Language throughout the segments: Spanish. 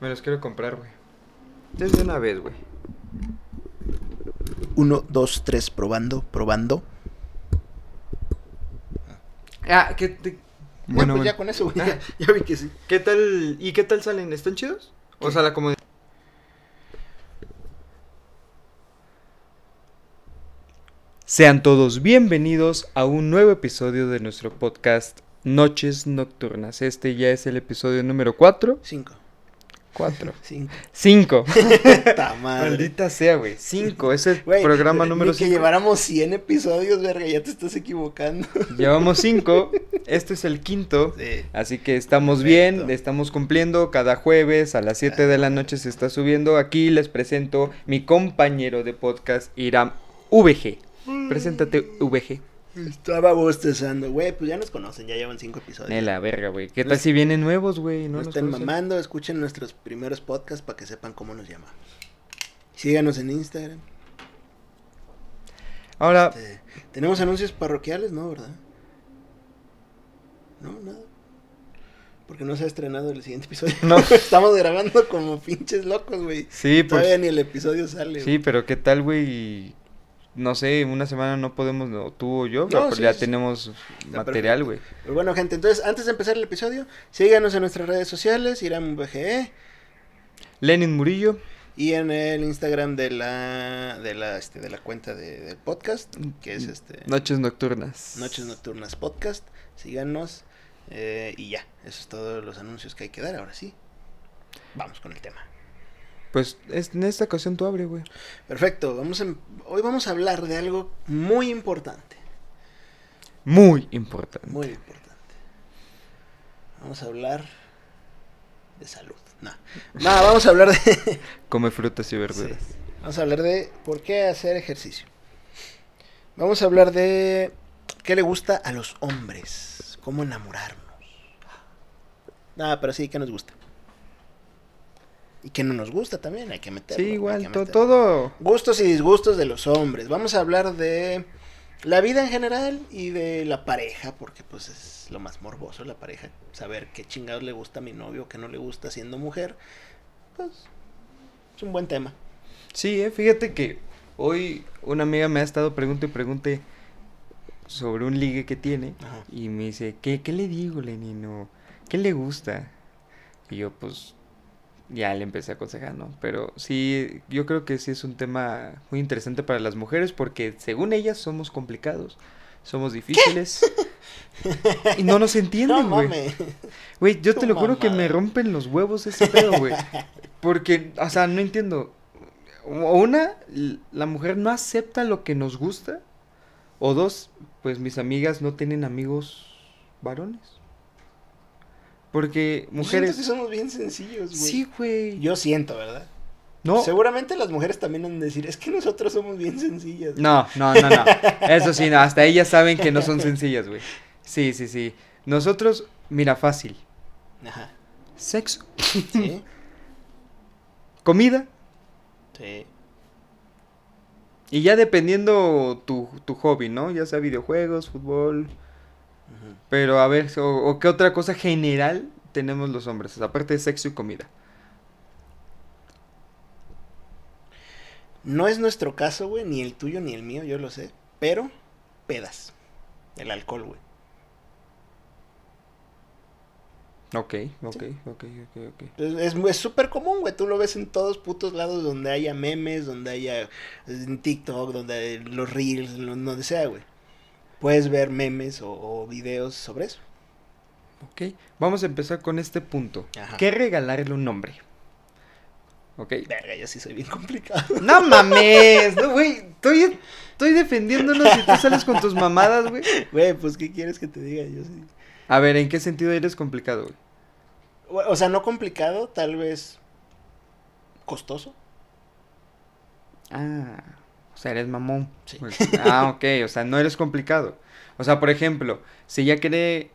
Me los quiero comprar, güey. Desde una vez, güey. Uno, dos, tres, probando, probando. Ah, que te... Bueno, pues ya con eso, güey. Ah. Ya, vi que sí. ¿Qué tal? ¿Y qué tal salen? ¿Están chidos? O sea, la comodidad. Sean todos bienvenidos a un nuevo episodio de nuestro podcast Noches Nocturnas. Este ya es el episodio número 4. 5. Cuatro. Cinco. Cinco. Maldita sea, güey. Cinco. Es el programa número ni que lleváramos 100 episodios, verga. Ya te estás equivocando. Llevamos cinco. Este es el quinto. Sí. Así que estamos bien. Estamos cumpliendo. Cada jueves a las siete de la noche se está subiendo. Aquí les presento mi compañero de podcast, Iram VG. Preséntate, VG. Estaba bostezando, güey, pues ya nos conocen, ya llevan cinco episodios. De la verga, güey. ¿Qué tal si vienen nuevos, güey? No, No nos estén conocen. mamando, escuchen nuestros primeros podcasts para que sepan cómo nos llamamos. Síganos en Instagram. Ahora, Este, Tenemos anuncios parroquiales, ¿no? ¿Verdad? No, nada. Porque no se ha estrenado el siguiente episodio. No. Estamos grabando como pinches locos, güey. sí, pues. Todavía ni el episodio sale. Sí, pero ¿qué tal, güey? No sé, una semana no podemos, no, tú o yo, No, pero sí, ya sí. tenemos material, güey. Bueno, gente, entonces, antes de empezar el episodio, síganos en nuestras redes sociales, Iram VGE, Lenin Murillo, y en el Instagram de la, de la, este, de la cuenta de- del podcast, que es este... Noches Nocturnas. Noches Nocturnas Podcast. Síganos. eh, y ya, eso es todos los anuncios que hay que dar. Ahora sí, vamos con el tema. Pues es- en esta ocasión tú abre, güey. Perfecto, vamos a- hoy vamos a hablar de algo muy importante. Muy importante. Muy importante. Vamos a hablar de salud. No, no vamos a hablar de... Come frutas y verduras. Sí. Vamos a hablar de por qué hacer ejercicio. Vamos a hablar de qué le gusta a los hombres, cómo enamorarnos. Ah, pero sí, qué nos gusta. Y qué no nos gusta también, hay que meterlo. Sí, igual, que meterlo. todo. Gustos y disgustos de los hombres. Vamos a hablar de la vida en general y de la pareja, porque pues es lo más morboso, la pareja. Saber qué chingados le gusta a mi novio, qué no le gusta siendo mujer. Pues es un buen tema. Sí, eh, fíjate que hoy una amiga me ha estado pregunte y pregunte sobre un ligue que tiene Ajá. y me dice, ¿qué, qué le digo, Lenino? ¿Qué le gusta? Y yo pues ya le empecé a aconsejar, ¿no? Pero sí, yo creo que sí es un tema muy interesante para las mujeres porque según ellas somos complicados, somos difíciles y no nos No entienden, güey. mames. Güey, yo Tu te lo juro que me rompen los huevos ese pedo, güey. Porque, o sea, no entiendo. Una, la mujer no acepta lo que nos gusta. O dos, pues mis amigas no tienen amigos varones. Porque Yo siento mujeres... que somos bien sencillos, güey. Sí, güey. Yo siento, ¿verdad? No, Seguramente las mujeres también han de decir, es que nosotros somos bien sencillas. no, no, no, no. Eso sí, no, hasta ellas saben que no son sencillas, güey. Sí, sí, sí. Nosotros, mira, fácil. Ajá. Sexo, Sí. comida, Sí. Y ya dependiendo tu, tu hobby, ¿no? Ya sea videojuegos, fútbol. Pero a ver, o, o qué otra cosa general tenemos los hombres, aparte de sexo y comida. No es nuestro caso, güey, ni el tuyo ni el mío, yo lo sé. Pero, pedas. El alcohol, güey. Ok, ok, ok, ok, ok. Es súper común, güey. Tú lo ves en todos putos lados donde haya memes, donde haya en TikTok, donde los reels, donde sea, güey. Puedes ver memes o, o videos sobre eso. Ok, vamos a empezar con este punto. Ajá. ¿Qué regalarle un hombre? Ok. Verga, yo sí soy bien complicado. No mames, no, güey. Estoy, estoy defendiéndonos y tú sales con tus mamadas, güey. Güey, pues, ¿qué quieres que te diga? Yo sí. A ver, ¿en qué sentido eres complicado, güey? O sea, no complicado, tal vez costoso. Ah, sea, eres mamón. Sí. Pues, Ah, ok, o sea, no eres complicado. O sea, por ejemplo, si ella quiere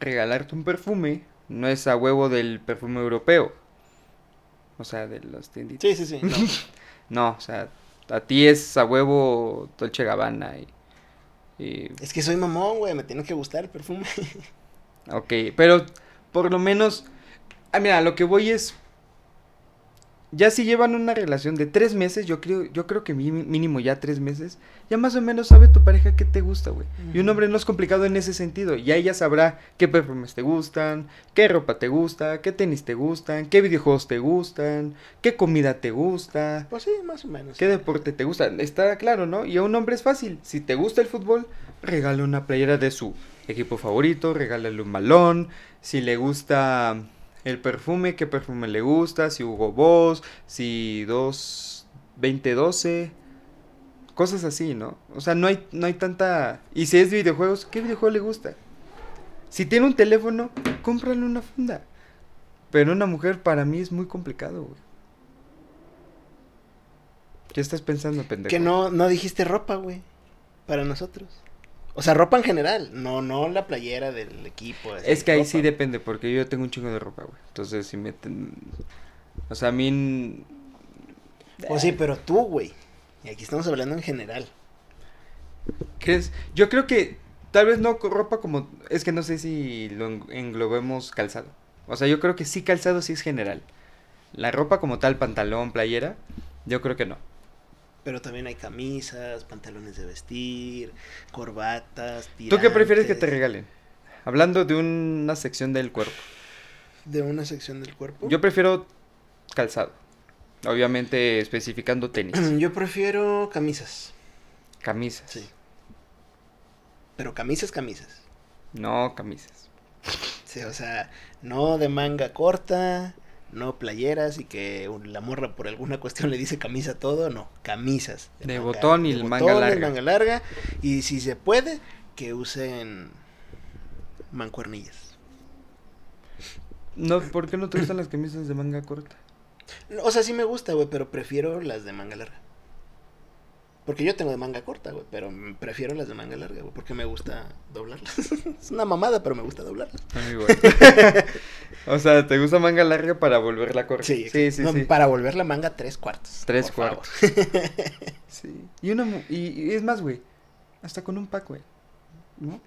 regalarte un perfume, no es a huevo del perfume europeo. O sea, de los tienditas. Sí, sí, sí. no. No, o sea, a ti es a huevo Dolce Gabbana y... y- Es que soy mamón, güey, me tiene que gustar el perfume. ok, pero por lo menos... Ah, mira, lo que voy es... Ya si llevan una relación de tres meses, yo creo, yo creo que mínimo ya tres meses, ya más o menos sabe tu pareja qué te gusta, güey. Y un hombre no es complicado en ese sentido. Ya ella sabrá qué perfumes te gustan, qué ropa te gusta, qué tenis te gustan, qué videojuegos te gustan, qué comida te gusta, Pues sí, más o menos. qué deporte te gusta. Está claro, ¿no? Y a un hombre es fácil. Si te gusta el fútbol, regala una playera de su equipo favorito, regálale un balón. Si le gusta el perfume, qué perfume le gusta, si Hugo Boss, si 2 2012, cosas así, ¿no? O sea, no hay no hay tanta y si es videojuegos, ¿qué videojuego le gusta? Si tiene un teléfono, cómprale una funda. Pero una mujer para mí es muy complicado, güey. ¿Qué estás pensando, pendejo? Que no, no dijiste ropa, güey. Para nosotros. O sea, ropa en general. No, no la playera del equipo. Es que ahí sí depende, porque yo tengo un chingo de ropa, güey. Entonces, si meten... O sea, a mí... O sí, pero tú, güey. Y aquí estamos hablando en general. ¿Crees? Yo creo que tal vez no ropa como... Es que no sé si lo en- englobemos calzado. O sea, yo creo que sí calzado sí es general. La ropa como tal, pantalón, playera, yo creo que no. Pero también hay camisas, pantalones de vestir, corbatas, ¿Tú qué prefieres que te tirantes, regalen? Hablando de una sección del cuerpo. De una sección del cuerpo. Yo prefiero calzado. Obviamente especificando tenis, Yo prefiero camisas. camisas. Sí. Pero camisas, camisas. No camisas. Sí, o sea, no de manga corta, no playeras y que un- la morra por alguna cuestión le dice camisa todo, no, camisas. De botón y de manga botones, larga. manga larga y si se puede que usen mancuernillas. No, ¿por qué no te gustan las camisas de manga corta? O sea, sí me gusta, güey, pero prefiero las de manga larga. Porque yo tengo de manga corta, güey, pero prefiero las de manga larga, güey, porque me gusta doblarlas. es una mamada, pero me gusta doblarlas. A mí igual. o sea, ¿te gusta manga larga para volverla a correr? Sí, sí, sí. no, sí. para volver la manga tres cuartos. Tres por favor. cuartos. Sí. Y, una, y, y es más, güey, hasta con un pack, güey. ¿No?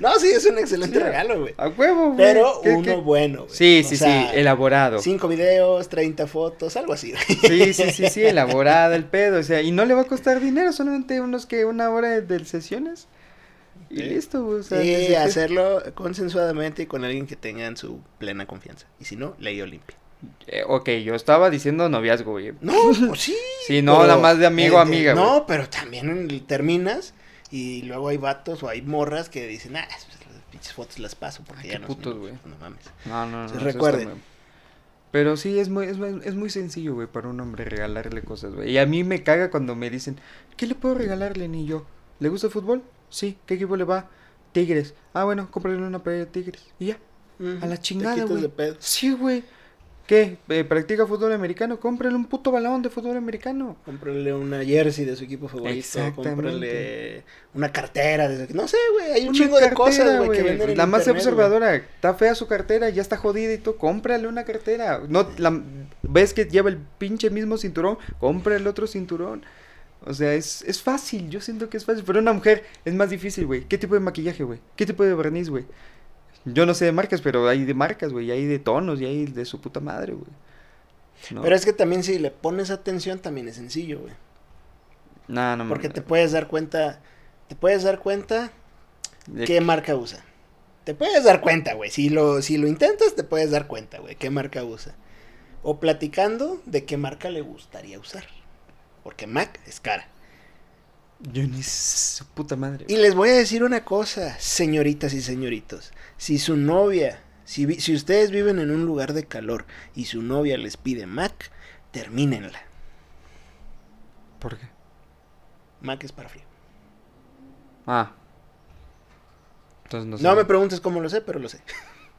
No, sí, es un excelente Sí, regalo, güey. A huevo, güey. Pero ¿Qué- uno qué? bueno, güey. Sí, O sí, sea, sí, elaborado. Cinco videos, 30 fotos, algo así. güey. Sí, sí, sí, sí, elaborada el pedo, o sea, y no le va a costar dinero, solamente unos que una hora de, de sesiones. Y Sí. listo, güey, o sea, y hacerlo consensuadamente y con alguien que tengan su plena confianza. Y si no, ley Olimpia. Eh, ok, yo estaba diciendo noviazgo, güey. No, pues sí. Sí, no, nada más de amigo a eh, de- amiga, güey. No, pero también terminas y luego hay vatos o hay morras que dicen, ah, pues, las pinches fotos las paso porque Ay, ya qué no putos, güey. no mames. No, no, no. Recuerden. Pero sí, es muy, es, es muy sencillo, güey, para un hombre regalarle cosas, güey. Y a mí me caga cuando me dicen, ¿qué le puedo regalarle, ni yo? ¿Le gusta el fútbol? Sí. ¿Qué equipo le va? Tigres. Ah, bueno, cómprale una playera de Tigres. Y ya. A la chingada, güey. Sí, güey. ¿Qué? Eh, ¿Practica fútbol americano? Cómprale un puto balón de fútbol americano. Cómprale una jersey de su equipo favorito. Exactamente. Cómprale una cartera. De su... No sé, güey. Hay un Una chingo de cosas, güey, que en La más internet, observadora, está fea su cartera, ya está jodida y todo, cómprale una cartera. No, la, ves que lleva el pinche mismo cinturón, compra el otro cinturón. O sea, es, es fácil, yo siento que es fácil, pero una mujer es más difícil, güey. ¿Qué tipo de maquillaje, güey? ¿Qué tipo de barniz, güey? Yo no sé de marcas, pero hay de marcas, güey, y hay de tonos, y hay de su puta madre, güey. No, Pero es que también si le pones atención también es sencillo, güey. no, no Porque te puedes dar cuenta, te puedes dar cuenta De- qué marca usa. Te puedes dar cuenta, güey. Si lo, si lo intentas, te puedes dar cuenta, güey, qué marca usa. O platicando de qué marca le gustaría usar. Porque Mac es cara. Yo ni su puta madre. Y les voy a decir una cosa, señoritas y señoritos. Si su novia, si, si ustedes viven en un lugar de calor y su novia les pide Mac, termínenla. ¿Por qué? Mac es para frío. Ah. Entonces no sé. No me preguntes cómo lo sé, pero lo sé.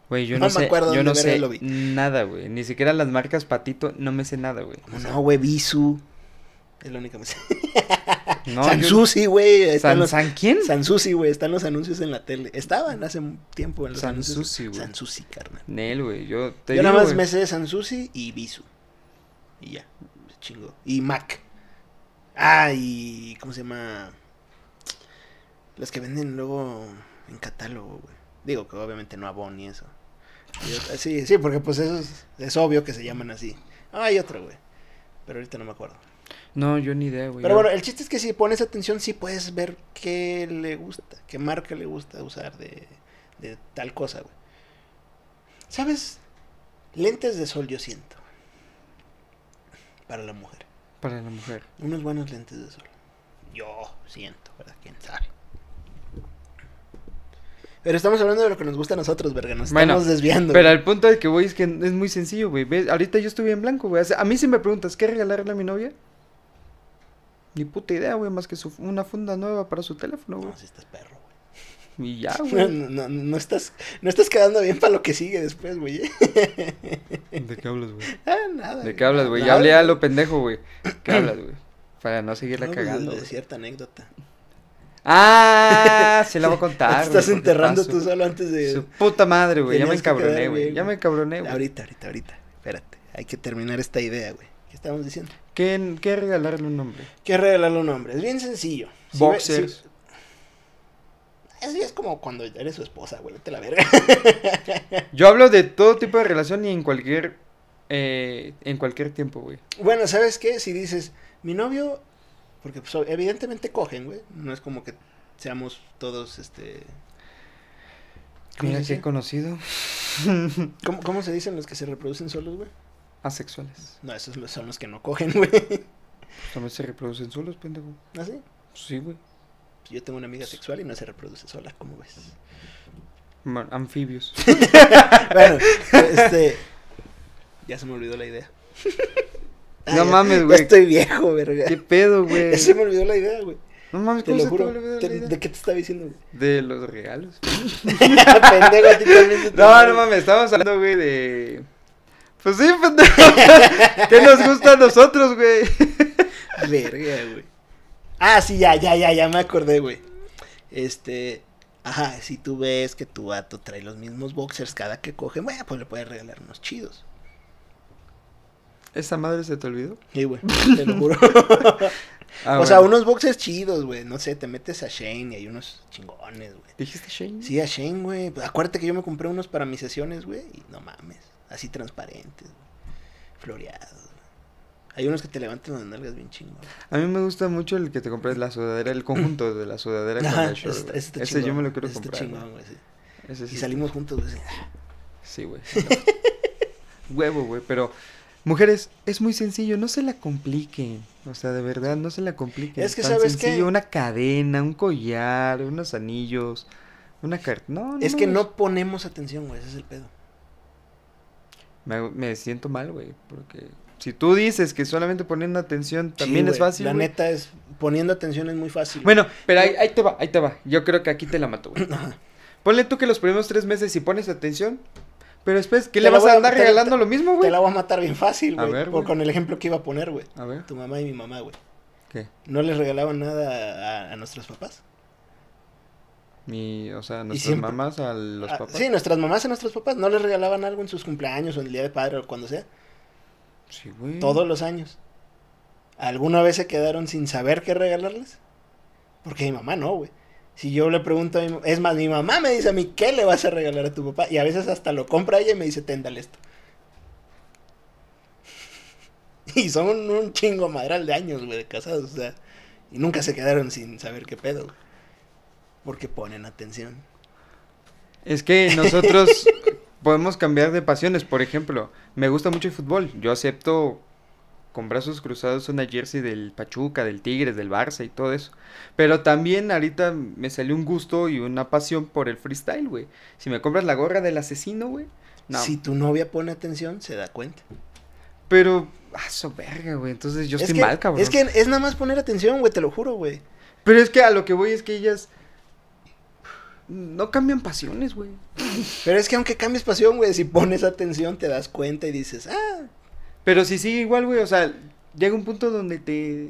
Güey, yo No no, me acuerdo yo no sé lo vi. nada, güey. Ni siquiera las marcas Patito, no me sé nada, güey. No, güey, Bisu. Es la única que me sé. no, Sansusi, güey. ¿San, los... San quién? Sansusi, güey. Están los anuncios en la tele. Estaban hace un tiempo en los anuncios. Sansusi, güey. Sansusi, carnal. Nel, güey. Yo te Yo digo, nada más me sé Sansusi y Bisu. Y ya. Se chingó. Y Mac. Ah, y. ¿Cómo se llama? Las que venden luego en catálogo, güey. Digo que obviamente no Avon y eso. Y Sí, sí, porque pues eso es, es obvio que se llaman así. Ah, hay otro, güey. Pero ahorita no me acuerdo. No, yo ni idea, güey. Pero bueno, el chiste es que si pones atención, sí puedes ver qué le gusta, qué marca le gusta usar de, de tal cosa, güey. ¿Sabes? Lentes de sol yo siento. Para la mujer. Para la mujer. Unos buenos lentes de sol. Yo siento, ¿verdad? ¿Quién sabe? Pero estamos hablando de lo que nos gusta a nosotros, verga. Nos Bueno, estamos desviando. Pero güey. el punto de que voy es que es muy sencillo, güey. ¿Ves? Ahorita yo estuve en blanco, güey. O sea, a mí si me preguntas, ¿qué regalarle a mi novia? Ni puta idea, güey, más que su- una funda nueva para su teléfono, güey. No, si estás perro, güey. Y ya, güey. no, no, no estás, no estás quedando bien para lo que sigue después, güey. ¿De qué hablas, güey? Ah, nada. ¿De qué hablas, güey? Ya hablé a lo pendejo, güey. ¿Qué hablas, güey? Para no seguirla No, cagando, de cierta anécdota. Ah, se la voy a contar. Te estás enterrando tú solo antes de... Su puta madre, güey. Ya me encabroné, güey. Ya me encabroné, güey. Ahorita, ahorita, ahorita. Espérate. Hay que terminar esta idea, güey. ¿Qué estamos diciendo? ¿Qué, ¿Qué regalarle un hombre? ¿Qué regalarle un hombre? Es bien sencillo. Boxers. si- Eso ya es como cuando eres su esposa, güey. Vete la verga. Yo hablo de todo tipo de relación y en cualquier. eh, en cualquier tiempo, güey. bueno, ¿sabes qué? Si dices, mi novio... Porque pues, evidentemente cogen, güey. No es como que seamos todos, este... ¿Cómo Mira conocido. ¿Cómo, cómo se dicen los que se reproducen solos, güey? Asexuales. No, esos son los que no cogen, güey. También se reproducen solos, pendejo. ¿Ah, sí? Sí, güey. Yo tengo una amiga sexual y no se reproduce sola, ¿cómo ves? Ma- Anfibios. bueno, este... Ya se me olvidó la idea. No mames, güey. estoy viejo, verga. ¿Qué pedo, güey? Ya se me olvidó la idea, güey. No mames, Te ¿cómo lo juro. te? ¿De qué te estaba diciendo, güey? De los regalos. Pendejo, a ti también No, no mames, estábamos hablando, güey, de. Pues sí, pendejo. ¿Qué nos gusta a nosotros, güey? Verga, güey. Ah, sí, ya, ya, ya, ya me acordé, güey. Este, ajá, si tú ves que tu vato trae los mismos boxers cada que coge, bueno, pues le puedes regalar unos chidos. ¿Esa madre se te olvidó? Sí, güey, te lo juro. Ah, o sea, unos boxers chidos, güey. No sé, te metes a Shane y hay unos chingones, güey. ¿Dijiste Shane? Sí, a Shane, güey. Pues, Acuérdate que yo me compré unos para mis sesiones, güey. Y no mames. Así transparentes. Floreados. Hay unos que te levantan las nalgas bien chingón. A mí me gusta mucho el que te compras la sudadera, el conjunto de la sudadera con Ajá, el short. ese, güey. ese está yo me lo quiero está comprar. chingón, güey. sí. Ese sí Y está- salimos juntos, güey. Sí, güey. Huevo, güey. Pero, mujeres, es muy sencillo. No se la compliquen. O sea, de verdad, no se la compliquen. Es que, Tan ¿sabes qué? sencillo, Una cadena, un collar, unos anillos, una carta. No, no. Es que no ponemos atención, güey. Ese es el pedo. Me, me siento mal, güey. Porque si tú dices que solamente poniendo atención Sí, también es fácil. La neta es. Poniendo atención es muy fácil. Bueno, pero ahí, ahí te va, ahí te va. Yo creo que aquí te la mato, güey. Ponle tú que los primeros tres meses si pones atención. Pero después, ¿qué Te le vas a andar te- regalando te- lo mismo, Te güey? la voy a matar bien fácil, güey. por-. Con el ejemplo que iba a poner, güey. A ver, Tu mamá y mi mamá, güey. ¿qué? No les regalaban nada a, a nuestros papás. Mi, o sea, nuestras siempre- mamás a los Ah, papás. Sí, nuestras mamás a nuestros papás. No les regalaban algo en sus cumpleaños o en el día de padre o cuando sea. Sí, güey. Todos los años. ¿Alguna vez se quedaron sin saber qué regalarles? Porque mi mamá no, güey. Si yo le pregunto a mi mamá, es más, mi mamá me dice a mí, ¿qué le vas a regalar a tu papá? Y a veces hasta lo compra ella y me dice, téndale esto. Y son un, un chingo madral de años, güey, de casados, o sea. Y nunca se quedaron sin saber qué pedo, güey. Porque ponen atención. Es que nosotros podemos cambiar de pasiones. Por ejemplo, me gusta mucho el fútbol. Yo acepto con brazos cruzados una jersey del Pachuca, del Tigres, del Barça y todo eso. Pero también ahorita me salió un gusto y una pasión por el freestyle, güey. Si me compras la gorra del asesino, güey. No. Si tu novia pone atención, se da cuenta. Pero, ah, su verga, güey. Entonces yo es estoy que, mal, cabrón. Es que es nada más poner atención, güey, te lo juro, güey. Pero es que a lo que voy es que ellas no cambian pasiones, güey. Pero es que aunque cambies pasión, güey, si pones atención te das cuenta y dices, ah, Pero si sigue igual, güey, o sea, llega un punto donde te...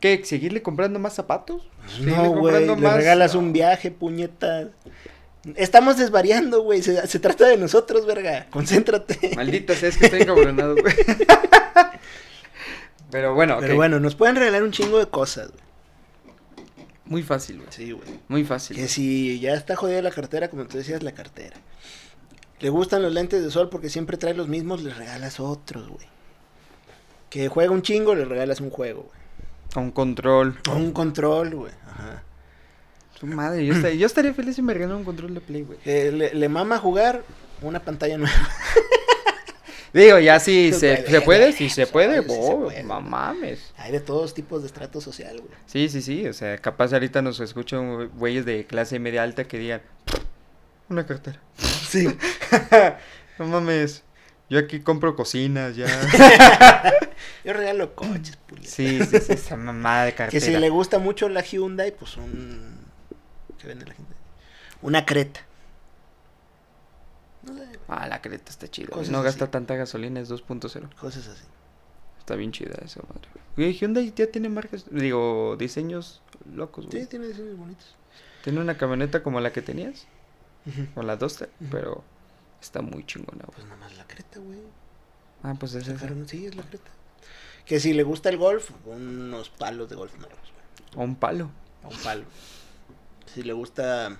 ¿Qué? ¿Seguirle comprando más zapatos? ¿Seguirle no, güey, le más- regalas un viaje, puñetas. Estamos desvariando, güey, se, se trata de nosotros, verga, concéntrate. Maldita sea, es que estoy encabronado, güey. Pero bueno, Pero bueno, nos pueden regalar un chingo de cosas, güey. Muy fácil, güey. Sí, güey. Muy fácil. Que si ya está jodida la cartera, como tú decías, la cartera. Le gustan los lentes de sol porque siempre trae los mismos, le regalas otros, güey. Que juega un chingo, le regalas un juego, güey. A un control. O un control, güey. Ajá. Su madre, yo, estaría, yo estaría feliz si me regalan un control de Play, güey. Que le, le mama jugar una pantalla nueva. Digo, ya si se, puede, se puede, si se se puede, se oh, no mames. Hay de todos tipos de estrato social, güey. Sí, sí, sí, o sea, capaz ahorita nos escuchan güeyes de clase media alta que digan, una cartera. Sí. no mames, yo aquí compro cocinas ya. Yo regalo coches, pulido. sí, sí, sí, esa mamada de Que cartera. si le gusta mucho la Hyundai, pues un... ¿Qué vende la Hyundai? Una Creta. Ah, la creta está chida. Cosas No gasta tanta gasolina, es 2.0. cosas así. Está bien chida esa madre. Güey, Hyundai ya tiene marcas, digo, diseños locos, güey. Sí, tiene diseños bonitos. Tiene una camioneta como la que tenías, o la Duster, pero está muy chingona, güey. Pues nada más la Creta, güey. Ah, pues es esa. Sí, es la Creta. Que si le gusta el golf, unos palos de golf nuevos, güey. O un palo. A un palo. Si le gusta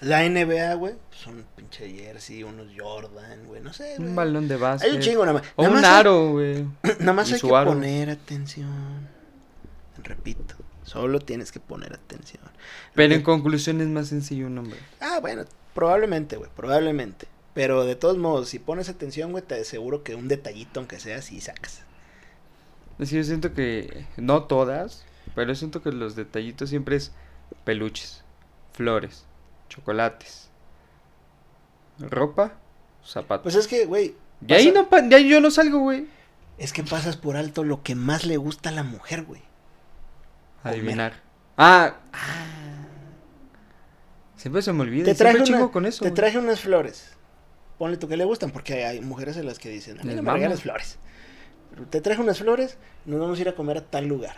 la NBA, güey, pues un pinche jersey, unos Jordan, güey, no sé, güey. Un balón de básquet. Hay un chingo nada más. O Nada un más aro, güey. Nada más hay que aro. poner atención. Repito, solo tienes que poner atención. Pero en conclusión es más sencillo un hombre. Ah, bueno, probablemente, güey, probablemente. Pero de todos modos, si pones atención, güey, te aseguro que un detallito, aunque sea, sí sacas. Es que yo siento que, no todas, pero yo siento que los detallitos siempre es peluches, flores, chocolates, ropa, zapatos. Pues es que, güey, de ahí no, de ahí yo no salgo, güey. es que pasas por alto lo que más le gusta a la mujer, güey. Adivinar. Ah, ah. Siempre se me olvida. Te traje, una- con eso. te traje unas flores. Ponle tú que le gustan, porque hay mujeres a las que dicen, a mí Les no me flores. Pero te traje unas flores nos vamos a ir a comer a tal lugar.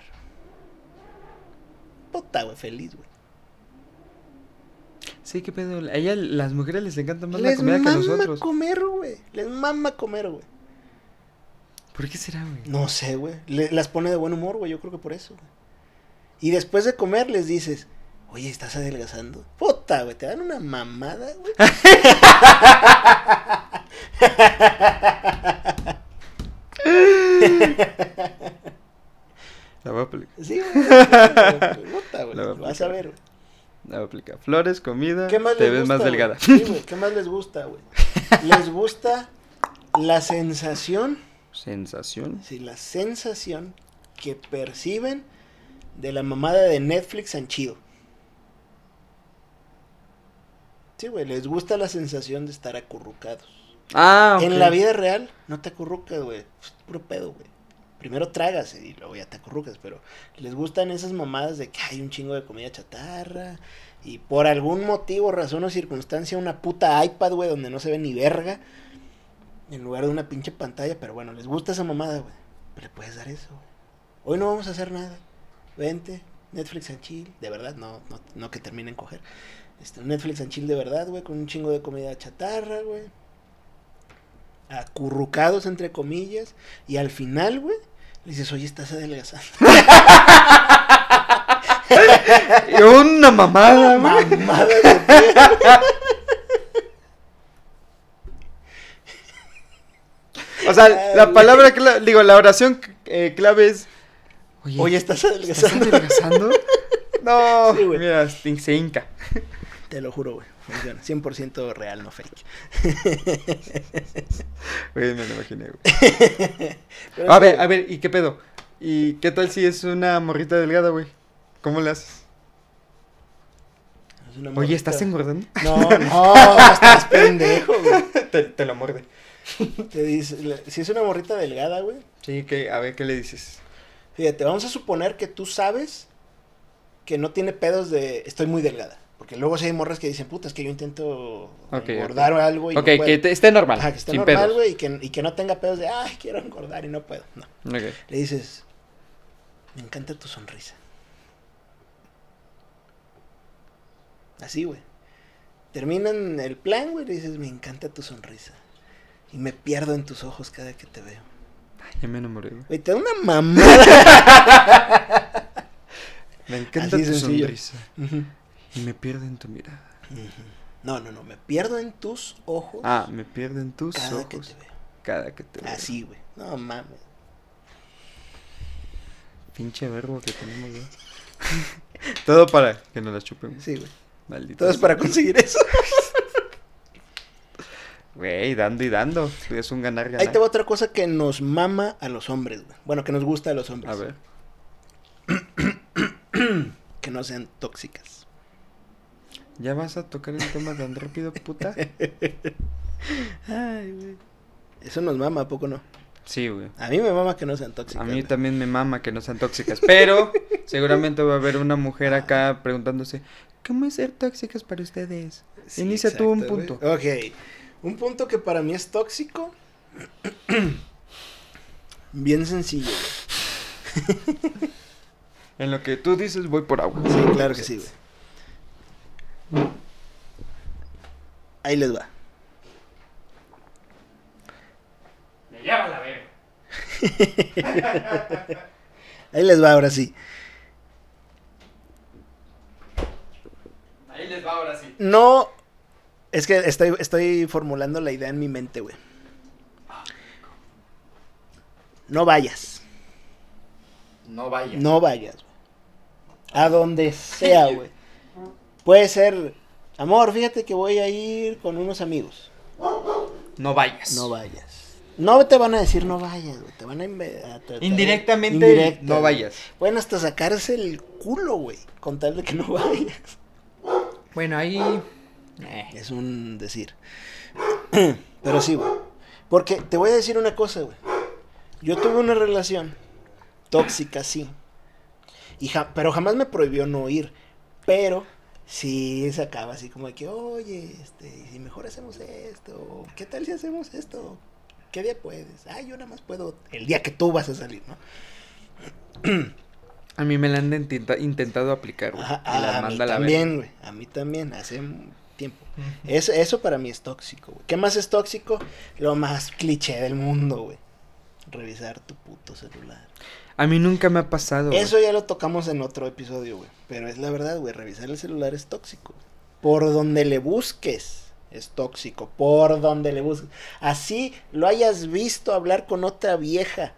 Puta, güey, feliz, güey. Sí, qué pedo. A ella, las mujeres les encanta más la Les comida que a mama nosotros. comer, güey. Les mama comer, güey. ¿Por qué será, güey? No sé, güey. Las pone de buen humor, güey. Yo creo que por eso, güey. Y después de comer les dices, oye, ¿estás adelgazando? Puta, güey. Te dan una mamada, güey. La voy a aplicar. Sí, güey. Puta, güey. La Vas a ver, güey. La voy a aplicar. Flores, comida, ¿Qué más te les ves gusta, más güey? delgada. Sí, güey. ¿Qué más les gusta, güey? Les gusta la sensación, Sensación. sí, la sensación que perciben de la mamada de Netflix en chido. Sí, güey, les gusta la sensación de estar acurrucados. Ah. En la vida real no te acurrucas, güey. Puro pedo, güey. Primero tragas y luego ya te acurrucas, pero les gustan esas mamadas de que hay un chingo de comida chatarra y por algún motivo, razón o circunstancia, una puta iPad, güey, donde no se ve ni verga en lugar de una pinche pantalla, pero bueno, les gusta esa mamada, güey. Pero le puedes dar eso. Hoy no vamos a hacer nada. Vente, Netflix and chill, de verdad, no, no, no que terminen coger. Este, Netflix and chill de verdad, güey, con un chingo de comida chatarra, güey acurrucados entre comillas y al final, güey, le dices, oye, estás adelgazando. Y Una mamada, güey. Mamada de pie. O sea, la palabra clave, digo, la oración eh, clave es. Oye, estás ¿estás adelgazando. adelgazando? No, Sí, mira, se hinca. Te lo juro, güey. Funciona. 100% real, no fake. Güey, me lo imaginé, güey. Pero A ver, que- a ver, ¿y qué pedo? ¿Y qué tal si es una morrita delgada, güey? ¿Cómo le haces? es una Oye. ¿estás engordando? No, no, estás pendejo, güey. te, te lo muerde. Te dice, le- si es una morrita delgada, güey. Sí, que, a ver, ¿qué le dices? Fíjate, vamos a suponer que tú sabes que no tiene pedos de estoy muy delgada. Porque luego si hay morras que dicen, puta, es que yo intento Ok, engordar o algo y ok, no puedo. que te- esté normal, Ajá, que esté sin normal, güey, y que, y que no tenga pedos de, ay, quiero engordar y no puedo. No. Ok. Le dices, me encanta tu sonrisa. Así, güey. Terminan el plan, güey, le dices, me encanta tu sonrisa. Y me pierdo en tus ojos cada que te veo. Ay, ya me enamoré, güey. Güey, te da una mamada. Me encanta Así tu sencillo. sonrisa. Ujú, Y me pierdo en tu mirada. no, no, no, me pierdo en tus ojos Ah, me pierdo en tus cada que te veo. cada que te veo. Así, güey. No mames. Pinche verbo que tenemos, güey. Todo para que nos la chupen. Sí, güey. Maldito. Todo es para conseguir eso. Güey, dando y dando. Es un ganar, ganar. Ahí te va otra cosa que nos mama a los hombres, güey. Bueno, que nos gusta a los hombres. A ver. Que no sean tóxicas. ¿Ya vas a tocar el tema tan rápido, puta? Ay, güey. Eso nos mama, ¿a poco no? Sí, güey. A mí me mama que no sean tóxicas. A mí güey. también me mama que no sean tóxicas, pero seguramente va a haber una mujer acá preguntándose, ¿cómo es ser tóxicas para ustedes? Sí, Inicia tú un punto. güey. Ok. Un punto que para mí es tóxico. Bien sencillo, güey. En lo que tú dices, voy por agua. Sí, claro que sí, güey. Ahí les va. Me lleva la verga. Ahí les va ahora sí. Ahí les va ahora sí. No. Es que estoy, estoy formulando la idea en mi mente, güey. No vayas. No vaya. No vayas, güey. A donde sea, güey. Puede ser, amor, fíjate que voy a ir con unos amigos. No vayas. No vayas. No te van a decir no vayas, güey. Te van a, a tratar- Indirectamente, Indirecta, no vayas. Pueden hasta sacarse el culo, güey. Con tal de que no vayas. Bueno, ahí... Eh. Es un decir. Pero sí, güey. Porque te voy a decir una cosa, güey. Yo tuve una relación tóxica, sí. Y ja- pero jamás me prohibió no ir. Pero sí sacaba así como de que, oye, este, ¿y si mejor hacemos esto. ¿Qué tal si hacemos esto? ¿Qué día puedes? Ah, yo nada más puedo el día que tú vas a salir, ¿no? A mí me la han intenta- intentado aplicar, güey. Ajá, y la a mí la también, güey. A mí también, hace tiempo. Eso, eso para mí es tóxico, güey. ¿Qué más es tóxico? Lo más cliché del mundo, güey. Revisar tu puto celular. A mí nunca me ha pasado. Eso ya lo tocamos en otro episodio, güey. Pero es la verdad, güey. Revisar el celular es tóxico. Por donde le busques es tóxico. Por donde le busques. Así lo hayas visto hablar con otra vieja.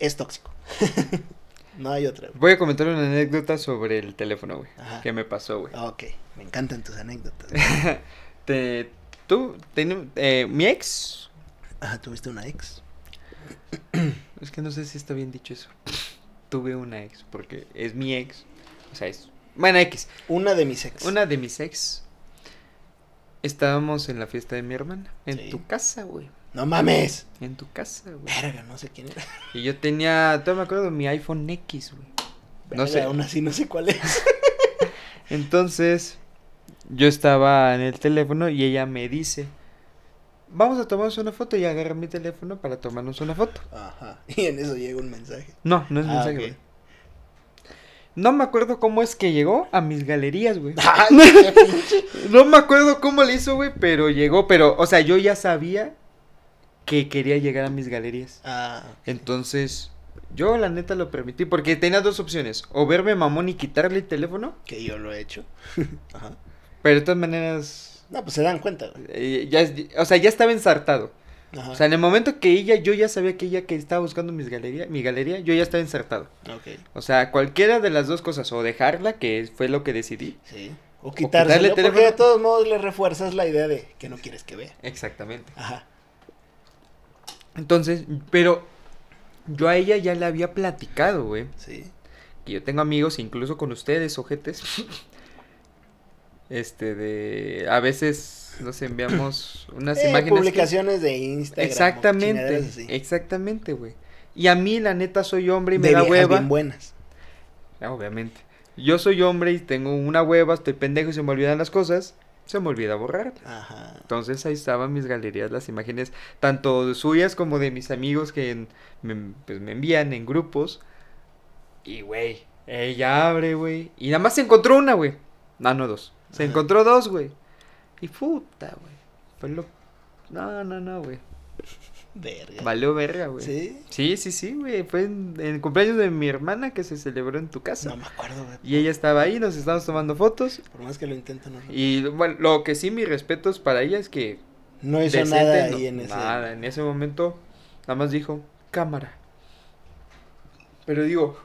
Es tóxico. no hay otra. güey. Voy a comentar una anécdota sobre el teléfono, güey. Que me pasó, güey. Ok, me encantan tus anécdotas. Te, tú, ten- eh, mi ex, Ajá, ¿tuviste una ex? es que no sé si está bien dicho eso. Tuve una ex, porque es mi ex. O sea, es. Bueno, X. Una de mis ex. Una de mis ex. Estábamos en la fiesta de mi hermana. En Sí. tu casa, güey. No mames. En tu casa, güey. Verga, no sé quién era. Y yo tenía, todavía me acuerdo de mi iPhone X, güey. No Verga, sé. Aún así no sé cuál es. Entonces, yo estaba en el teléfono y ella me dice, vamos a tomarnos una foto y agarra mi teléfono para tomarnos una foto. Ajá. Y en eso llega un mensaje. No, no es Ah, mensaje, ok. güey. No me acuerdo cómo es que llegó a mis galerías, güey. No me acuerdo cómo le hizo, güey, pero llegó, pero, o sea, yo ya sabía que quería llegar a mis galerías. Ah, Entonces, yo la neta lo permití porque tenía dos opciones, o verme mamón y quitarle el teléfono, que yo lo he hecho. Ajá. pero de todas maneras, No, pues se dan cuenta. güey. eh, ya, o sea, ya estaba ensartado. Ajá. O sea, en el momento que ella, yo ya sabía que ella que estaba buscando mis galería, mi galería, yo ya estaba ensartado. ok. O sea, cualquiera de las dos cosas, o dejarla, que fue lo que decidí. Sí. O quitarle porque de todos modos le refuerzas la idea de que no quieres que vea. Exactamente. Ajá. Entonces, pero yo a ella ya le había platicado, güey. Sí. Que yo tengo amigos, incluso con ustedes, ojetes. Este, de. A veces nos enviamos unas Eh, imágenes. que- publicaciones de Instagram. Exactamente, exactamente, güey. Y a mí, la neta, soy hombre y me de da hueva. bien buenas. Ah, Obviamente. Yo soy hombre y tengo una hueva, estoy pendejo y se me olvidan las cosas. Se me olvida borrar. Ajá. Entonces ahí estaban mis galerías, las imágenes, tanto suyas como de mis amigos que en- me, pues, me envían en grupos. Y, güey, ella abre, güey. Y nada más se encontró una, güey. No, no dos. Se Ajá. encontró dos, güey. Y puta, güey. Fue lo... No, no, no, güey. Verga. Valió verga, güey. ¿Sí? Sí, sí, sí, güey. Fue en, en el cumpleaños de mi hermana que se celebró en tu casa. No me acuerdo, güey. Y ella estaba ahí, nos estábamos tomando fotos. Por más que lo intento, no. Y bueno, lo que sí, mis respetos para ella es que no hizo decente, nada no- ahí en ese. Nada, en ese momento nada más dijo, cámara. Pero digo,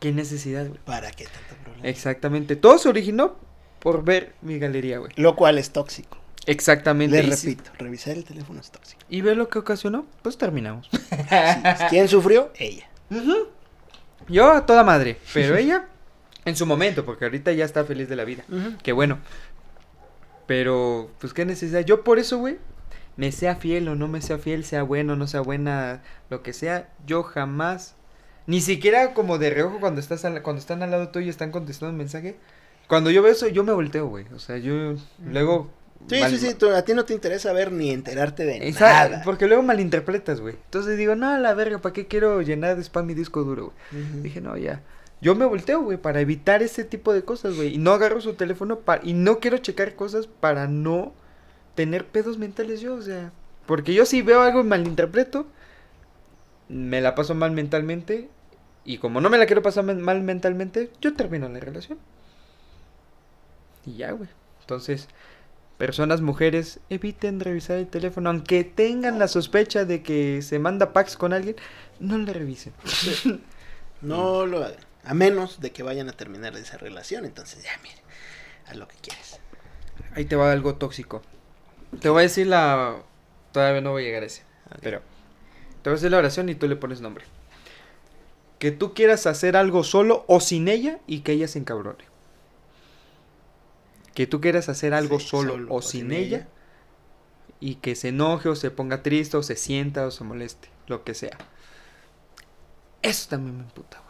¿qué necesidad, güey? ¿Para qué tanto problema? Exactamente. Todo se originó por ver mi galería, güey. Lo cual es tóxico. Exactamente. Le Y si- repito, revisar el teléfono es tóxico. ¿Y ver lo que ocasionó? Pues terminamos. Sí. ¿Quién sufrió? Ella. Yo a toda madre, pero ella en su momento, porque ahorita ya está feliz de la vida. Qué bueno. Pero, pues, ¿qué necesidad? Yo por eso, güey, me sea fiel o no me sea fiel, sea bueno no sea buena, lo que sea, yo jamás, ni siquiera como de reojo cuando estás al- cuando están al lado tuyo y están contestando un mensaje, cuando yo veo eso, yo me volteo, güey. O sea, yo luego... Sí, mal- sí, sí, tú- a ti no te interesa ver ni enterarte de Exacto, nada. porque luego malinterpretas, güey. Entonces digo, no, la verga, ¿para qué quiero llenar de spam mi disco duro, güey? Dije, no, ya. Yo me volteo, güey, para evitar ese tipo de cosas, güey. Y no agarro su teléfono pa- y no quiero checar cosas para no tener pedos mentales yo, o sea. Porque yo si veo algo y malinterpreto, me la paso mal mentalmente. Y como no me la quiero pasar mal mentalmente, yo termino la relación. Y ya, güey. Entonces, personas, mujeres, eviten revisar el teléfono. Aunque tengan la sospecha de que se manda packs con alguien, no le revisen. No lo hagan. A menos de que vayan a terminar esa relación. Entonces, ya, mire, haz lo que quieres. Ahí te va algo tóxico. Te voy a decir la. Todavía no voy a llegar a ese. Pero. Te voy a decir la oración y tú le pones nombre. Que tú quieras hacer algo solo o sin ella y que ella se encabrone. Que tú quieras hacer algo Sí, solo, o sin ella, y que se enoje o se ponga triste o se sienta o se moleste. Lo que sea. Eso también me emputa,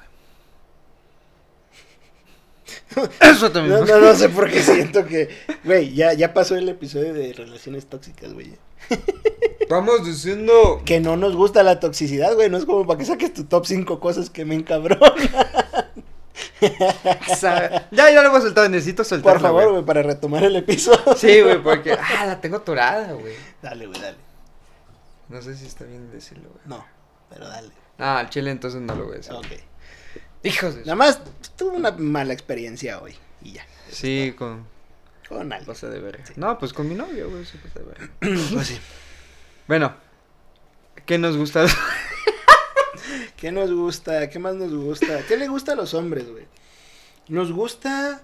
güey. Eso también No, me no, no sé por qué siento que. Güey, ya, ya pasó el episodio de relaciones tóxicas, güey. Estamos diciendo. Que no nos gusta la toxicidad, güey. No es como para que saques tu top 5 cosas que me encabronan. Ya, ya lo hemos soltado, necesito soltarlo. Por favor, güey, para retomar el episodio. Sí, güey, porque. Ah, la tengo atorada, güey. Dale, güey, dale. No sé si está bien decirlo, güey. No, pero dale. Ah, al chile entonces no lo voy a decir. Ok. Hijos de. Nada más tuve una mala experiencia hoy. Y ya. Sí, con. Con alguien. Pasa de verga. No, pues con mi novio, güey, se pasa de verga. Pues sí. Bueno, ¿qué nos gusta? ¿Qué nos gusta? ¿Qué más nos gusta? ¿Qué le gusta a los hombres, güey? Nos gusta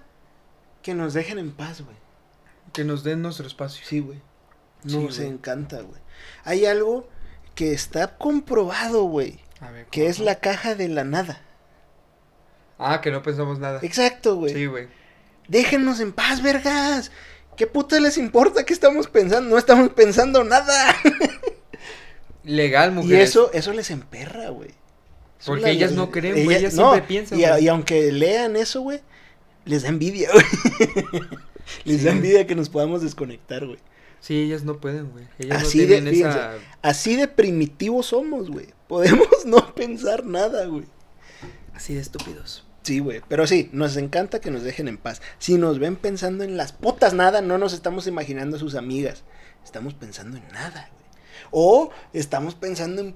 que nos dejen en paz, güey. que nos den nuestro espacio. Sí, güey. Sí, Nos güey. encanta, güey. Hay algo que está comprobado, güey. A ver, Que es la caja de la nada. Ah, que no pensamos nada. Exacto, güey. Sí, güey. Déjenos en paz, vergas. ¿Qué puta les importa qué estamos pensando? No estamos pensando nada. Legal, Y mujeres. eso, eso les emperra, güey. Porque la- ellas no creen, güey, ellas siempre piensan, Y, a- y aunque lean eso, güey, les da envidia, güey. les da envidia que nos podamos desconectar, güey. Sí, ellas no pueden, güey. Ellas Así no de- tienen fíjense. esa. Así de primitivos somos, güey. Podemos no pensar nada, güey. Así de estúpidos. Sí, güey. Pero sí, nos encanta que nos dejen en paz. Si nos ven pensando en las putas nada, no nos estamos imaginando a sus amigas. Estamos pensando en nada, güey. O estamos pensando en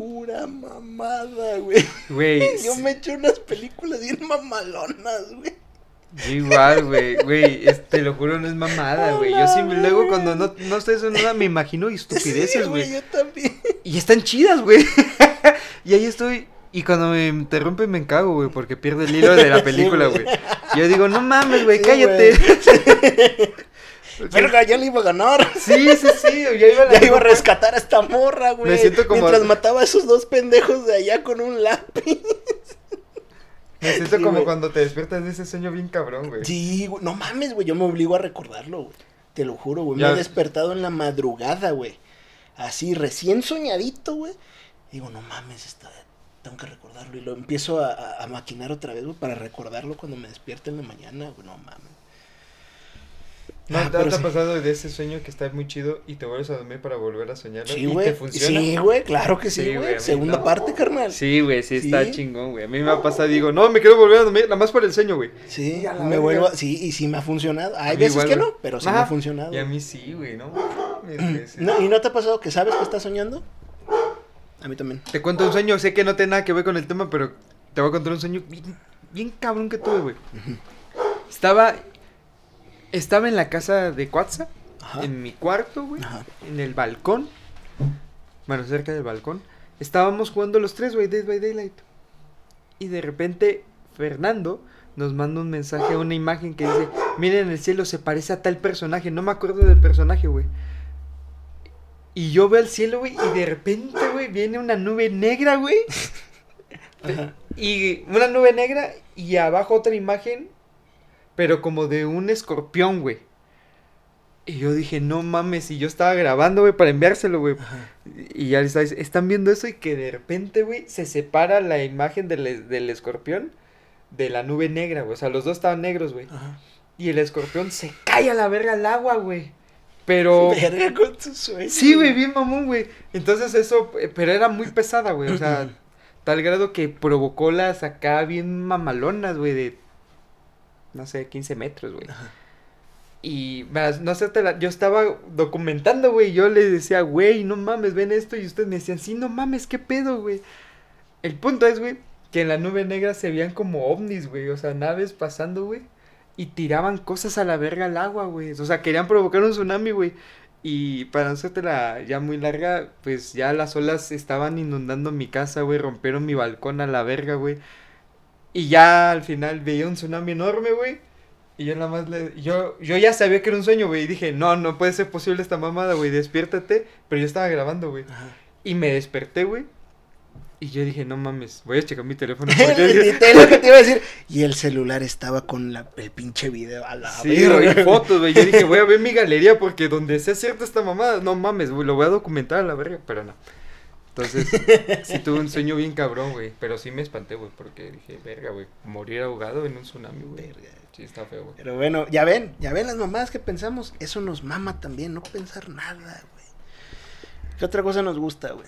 pura mamada, güey. Güey. Yo me echo unas películas bien mamalonas, güey. Yo igual, güey, güey, te lo juro, no es mamada, güey. Yo sí, luego cuando no, no estoy nada me imagino estupideces, Sí, güey. Yo también. y están chidas, güey. y ahí estoy, y cuando me interrumpe me encago, güey, porque pierde el hilo de la Sí, película, güey. Yo digo, no mames, güey, Sí, cállate. Verga, ya le iba a ganar. sí, sí, sí, ya iba, la Ya iba a rescatar a esta morra, güey. Me siento como- Mientras mataba a esos dos pendejos de allá con un lápiz. Me siento Sí, como güey. cuando te despiertas de ese sueño bien cabrón, güey. Sí, güey. No mames, güey. Yo me obligo a recordarlo, güey. Te lo juro, güey. Me he despertado en la madrugada, güey. Así, recién soñadito, güey. Digo, no mames, está... tengo que recordarlo. Y lo empiezo a, a- a maquinar otra vez, güey, para recordarlo cuando me despierto en la mañana, güey. No mames. ¿No Ah, te, ha sí. pasado de ese sueño que está muy chido y te vuelves a dormir para volver a soñarlo? Sí, ¿Y güey. te funciona? Sí, güey. Claro que sí, güey, Segunda no. parte, carnal. Sí, güey, sí, está chingón, güey. A mí me ha pasado, digo, no, me quiero volver a dormir, nada más por el sueño, güey. Sí, me verga. vuelvo a- Sí, y sí me ha funcionado. Hay veces igual, que no, pero sí me ha funcionado. Y a mí sí, güey, no sí. No, ¿Y no te ha pasado que sabes que estás soñando? A mí también. Te cuento un sueño, sé que no tiene nada que ver con el tema, pero te voy a contar un sueño bien, bien cabrón que tuve, güey. Estaba, estaba en la casa de Cuatza, Ajá. en mi cuarto, güey, Ajá. en el balcón, bueno, cerca del balcón. Estábamos jugando los tres, güey, Dead by Daylight. Y de repente, Fernando nos manda un mensaje, una imagen que dice, miren el cielo, se parece a tal personaje. No me acuerdo del personaje, güey. Y yo veo el cielo, güey, y de repente, güey, viene una nube negra, güey. Ajá. Y una nube negra y abajo otra imagen, pero como de un escorpión, güey. Y yo dije, no mames, y yo estaba grabando, güey, para enviárselo, güey. Y ya está, están viendo eso y que de repente, güey, se separa la imagen del, del escorpión de la nube negra, güey. O sea, los dos estaban negros, güey. Y el escorpión se cae a la verga al agua, güey. Pero... Verga con tu sueño. Sí, güey, bien mamón, güey. Entonces eso, eh, pero era muy pesada, güey. O sea, tal grado que provocó las acá bien mamalonas, güey, de, no sé, 15 metros, güey. Y, no sé, la- yo estaba documentando, güey. Yo les decía, güey, no mames, ven esto. Y ustedes me decían, sí, no mames, qué pedo, güey. El punto es, güey, que en la nube negra se veían como ovnis, güey. O sea, naves pasando, güey. Y tiraban cosas a la verga al agua, güey. O sea, querían provocar un tsunami, güey. Y para no hacértela ya muy larga, pues ya las olas estaban inundando mi casa, güey. Rompieron mi balcón a la verga, güey. Y ya al final veía un tsunami enorme, güey. Y yo nada más le... Yo, yo ya sabía que era un sueño, güey. Y dije, no, no puede ser posible esta mamada, güey. Despiértate. Pero yo estaba grabando, güey. Y me desperté, güey. Y yo dije, no mames, voy a checar mi teléfono. lo que te iba a decir. Y el celular estaba con la- el pinche video a la Sí, güey, fotos, güey. Yo dije, voy a ver mi galería porque donde sea cierta esta mamada, no mames, güey, lo voy a documentar a la verga, pero no. Entonces, sí tuve un sueño bien cabrón, güey. Pero sí me espanté, güey, porque dije, verga, güey, morir ahogado en un tsunami, güey. Verga. Sí, está feo, güey. Pero bueno, ya ven, ya ven las mamadas que pensamos. Eso nos mama también, no pensar nada, güey. ¿Qué otra cosa nos gusta, güey?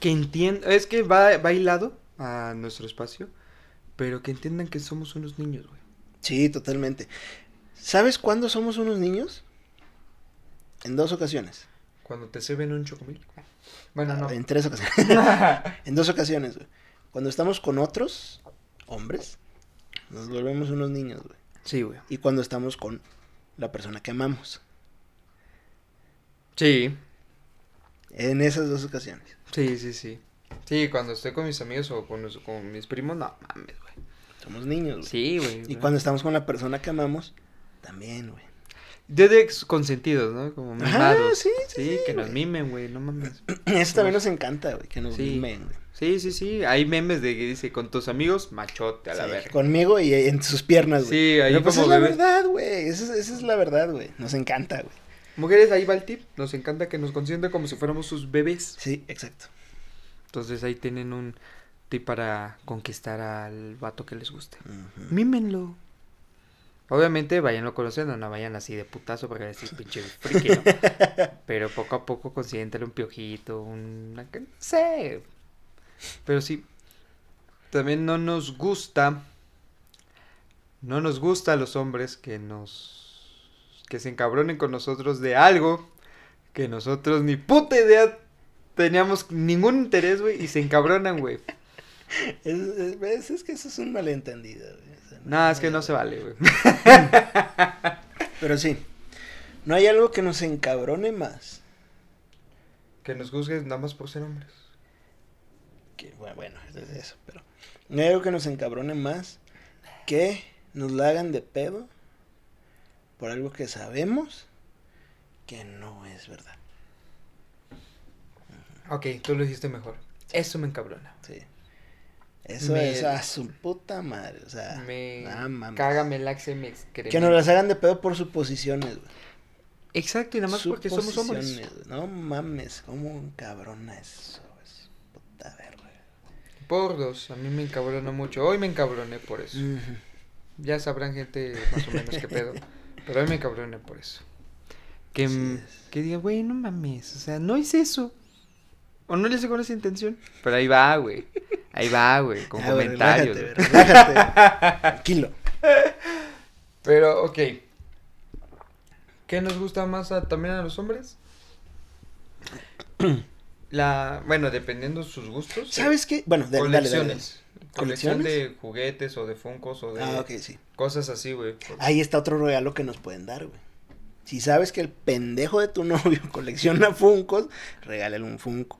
Que entiendan, es que va, va hilado a nuestro espacio, pero que entiendan que somos unos niños, güey. Sí, totalmente. ¿Sabes cuándo somos unos niños? En dos ocasiones. Cuando te sirven un chocomil. Bueno, no. En tres ocasiones. en dos ocasiones, güey. Cuando estamos con otros hombres, nos volvemos unos niños, güey. sí, güey. Y cuando estamos con la persona que amamos. Sí, En esas dos ocasiones. sí, sí, sí. Sí, cuando estoy con mis amigos o con, los- con mis primos, no mames, güey. Somos niños, güey. Sí, güey. Y güey. cuando estamos con la persona que amamos, también, güey. De de ex- consentidos, ¿no? Como mimados. sí, Sí, sí, que nos mimen, güey, no mames. Eso también nos encanta, güey, que nos Sí. mimen, güey. Sí, sí, sí. Hay memes de que dice con tus amigos, machote a la Sí, verga. Conmigo y en sus piernas, güey. Sí, ahí Pero pues como es la verdad, güey. Esa es, esa es la verdad, güey. Nos encanta, güey. Mujeres, ahí va el tip. Nos encanta que nos consientan como si fuéramos sus bebés. Sí, exacto. Entonces ahí tienen un tip para conquistar al vato que les guste. Mímenlo. Obviamente vayanlo conociendo, no vayan así de putazo para decir pinche friki, ¿no? Pero poco a poco consiéntale un piojito, un... No sé. Pero sí. También no nos gusta... No nos gusta a los hombres que nos... Que se encabronen con nosotros de algo que nosotros ni puta idea teníamos ningún interés, güey, y se encabronan, güey. Es, es- es- es que eso es un malentendido, güey. No, es que no se vale, güey. Pero sí. No hay algo que nos encabrone más. Que nos juzgues nada más por ser hombres. Que, bueno, bueno, es eso, pero. No hay algo que nos encabrone más que nos la hagan de pedo por algo que sabemos que no es verdad. Ok, tú lo dijiste mejor. Eso me encabrona. Eso Me- es a su puta madre. O sea, me no mames. caga, me. Que nos las hagan de pedo por suposiciones, güey. Exacto, y nada más porque somos hombres. No mames, cómo un cabrona eso. Es puta verga. Por dos, a mí me encabrona mucho. Hoy me encabroné por eso. Ya sabrán gente más o menos qué pedo. Pero hoy me encabroné por eso. Que, es. que diga, güey, no mames. O sea, no hice eso. O no le hice con esa intención. Pero ahí va, güey. Ahí va, güey. Con Ya, comentarios. relájate, güey, relájate. Tranquilo. Pero, ok. ¿Qué nos gusta más a- también a los hombres? La, bueno, dependiendo sus gustos. ¿Sabes qué? Bueno, de, dale, dale, dale. colecciones. Colección ¿Colecciones? de juguetes o de funcos o de Ah, ok, sí. cosas así, güey. Ahí está otro regalo que nos pueden dar, güey. Si sabes que el pendejo de tu novio colecciona Funcos, regálale un Funko.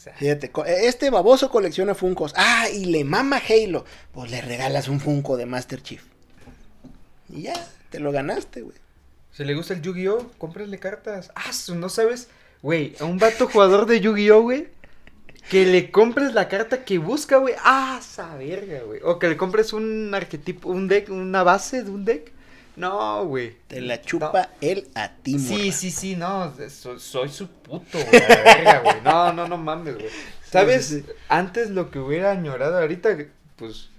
Exacto. Fíjate, co- este baboso colecciona Funcos. Ah, y le mama Halo. Pues le regalas un Funko de Master Chief. Y ya, te lo ganaste, güey. Si le gusta el Yu-Gi-Oh, cómprale cartas. Ah, no sabes, güey, a un vato jugador de Yu-Gi-Oh, güey, que le compres la carta que busca, güey. Ah, esa verga, güey. O que le compres un arquetipo, un deck, una base de un deck. No, güey. Te la chupa él a ti, Sí, sí, sí, no, soy, soy su puto, güey, verga. No, no, no mames, güey. ¿Sabes? sí, sí. Antes lo que hubiera añorado, ahorita, pues,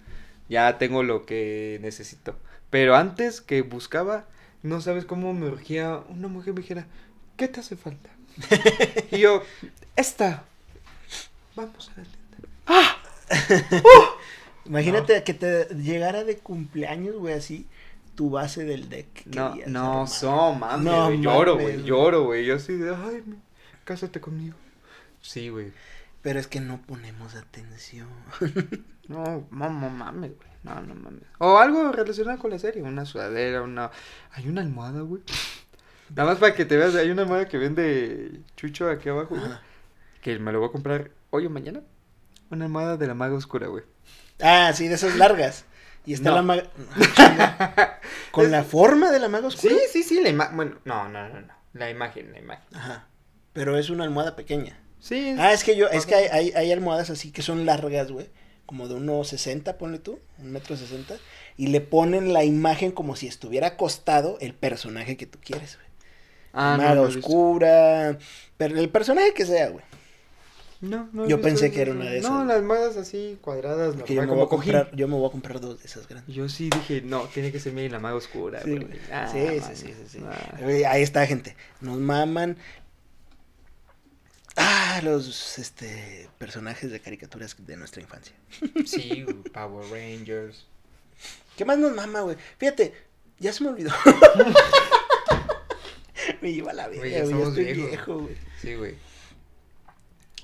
ya tengo lo que necesito. Pero antes que buscaba, no sabes cómo me urgía una mujer me dijera, ¿qué te hace falta? y yo, esta. Vamos a la tienda. ¡Ah! Imagínate que te llegara de cumpleaños, güey, así, tu base del deck. que No, querías no, so, mames, No güey, lloro, mames, güey, güey. lloro, güey. Yo así de, ay, me- cásate conmigo. Sí, güey. Pero es que no ponemos atención. No, mamá, mames, güey. No, no mames. O algo relacionado con la serie. Una sudadera, una. Hay una almohada, güey. Nada más para que te veas, hay una almohada que vende Chucho aquí abajo, güey. Que me lo voy a comprar hoy o mañana. Una almohada de la maga oscura, güey. Ah, sí, de esas largas. Y está No. la maga. Con la forma de la maga oscura. Sí, sí, sí, la imagen. Bueno, no, no, no, no. La imagen, la imagen. Ajá. Pero es una almohada pequeña. Sí. Ah, es que yo, es que hay, hay, hay almohadas así que son largas, güey. Como de unos 60, ponle tú, un metro sesenta. Y le ponen la imagen como si estuviera acostado el personaje que tú quieres, güey. Ah, Maga no oscura. Pero el personaje que sea, güey. No, no Yo pensé que era una de No, esas. las almohadas así cuadradas, Que yo me, voy a comprar, yo me voy a comprar dos de esas grandes. Yo sí dije, no, tiene que ser mi la maga oscura, Sí. Ah, sí, sí, sí, sí, sí. Ah. Ahí está, gente. Nos maman. Ah, los este personajes de caricaturas de nuestra infancia. Sí, Power Rangers. ¿Qué más nos mama, güey? Fíjate, ya se me olvidó. me lleva la vida, Güey, ya Ya estoy viejo, güey. Sí, güey.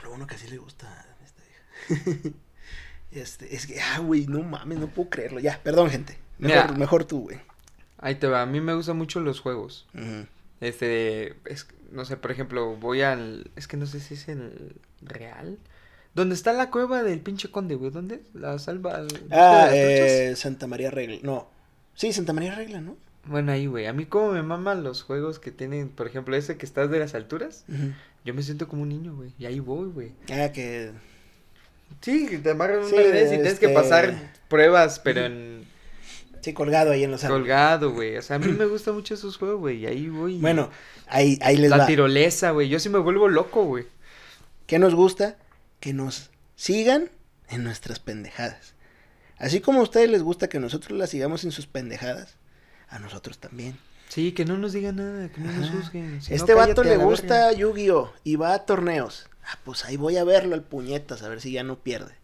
Lo bueno que así le gusta a esta hija. Este, es que, ah, güey, no mames, no puedo creerlo. Ya, perdón, gente. Mejor, Mira. mejor tú, güey. Ahí te va. A mí me gustan mucho los juegos. Este, es, no sé, por ejemplo, voy al, es que no sé si es el real. ¿Dónde está la cueva del pinche conde, güey? ¿Dónde? La salva. Ah, eh, Santa María Regla. No. Sí, Santa María Regla, ¿no? Bueno, ahí, güey. A mí como me maman los juegos que tienen, por ejemplo, ese que estás de las alturas. Ujú. Yo me siento como un niño, güey. Y ahí voy, güey. Ah, que. Sí, que te amarran Sí, una vez y tienes que este- pasar pruebas, pero en Sí, colgado ahí en los árboles. colgado, güey. O sea, a mí me gustan mucho esos juegos, güey. Y ahí voy. Bueno, ahí, ahí les la va. tirolesa, güey. Yo sí me vuelvo loco, güey. ¿Qué nos gusta? Que nos sigan en nuestras pendejadas. Así como a ustedes les gusta que nosotros las sigamos en sus pendejadas, a nosotros también. Sí, que no nos digan nada, que no nos juzguen. Si no, este vato le gusta. Yu-Gi-Oh! y va a torneos. Ah, pues ahí voy a verlo al puñetas, a ver si ya no pierde.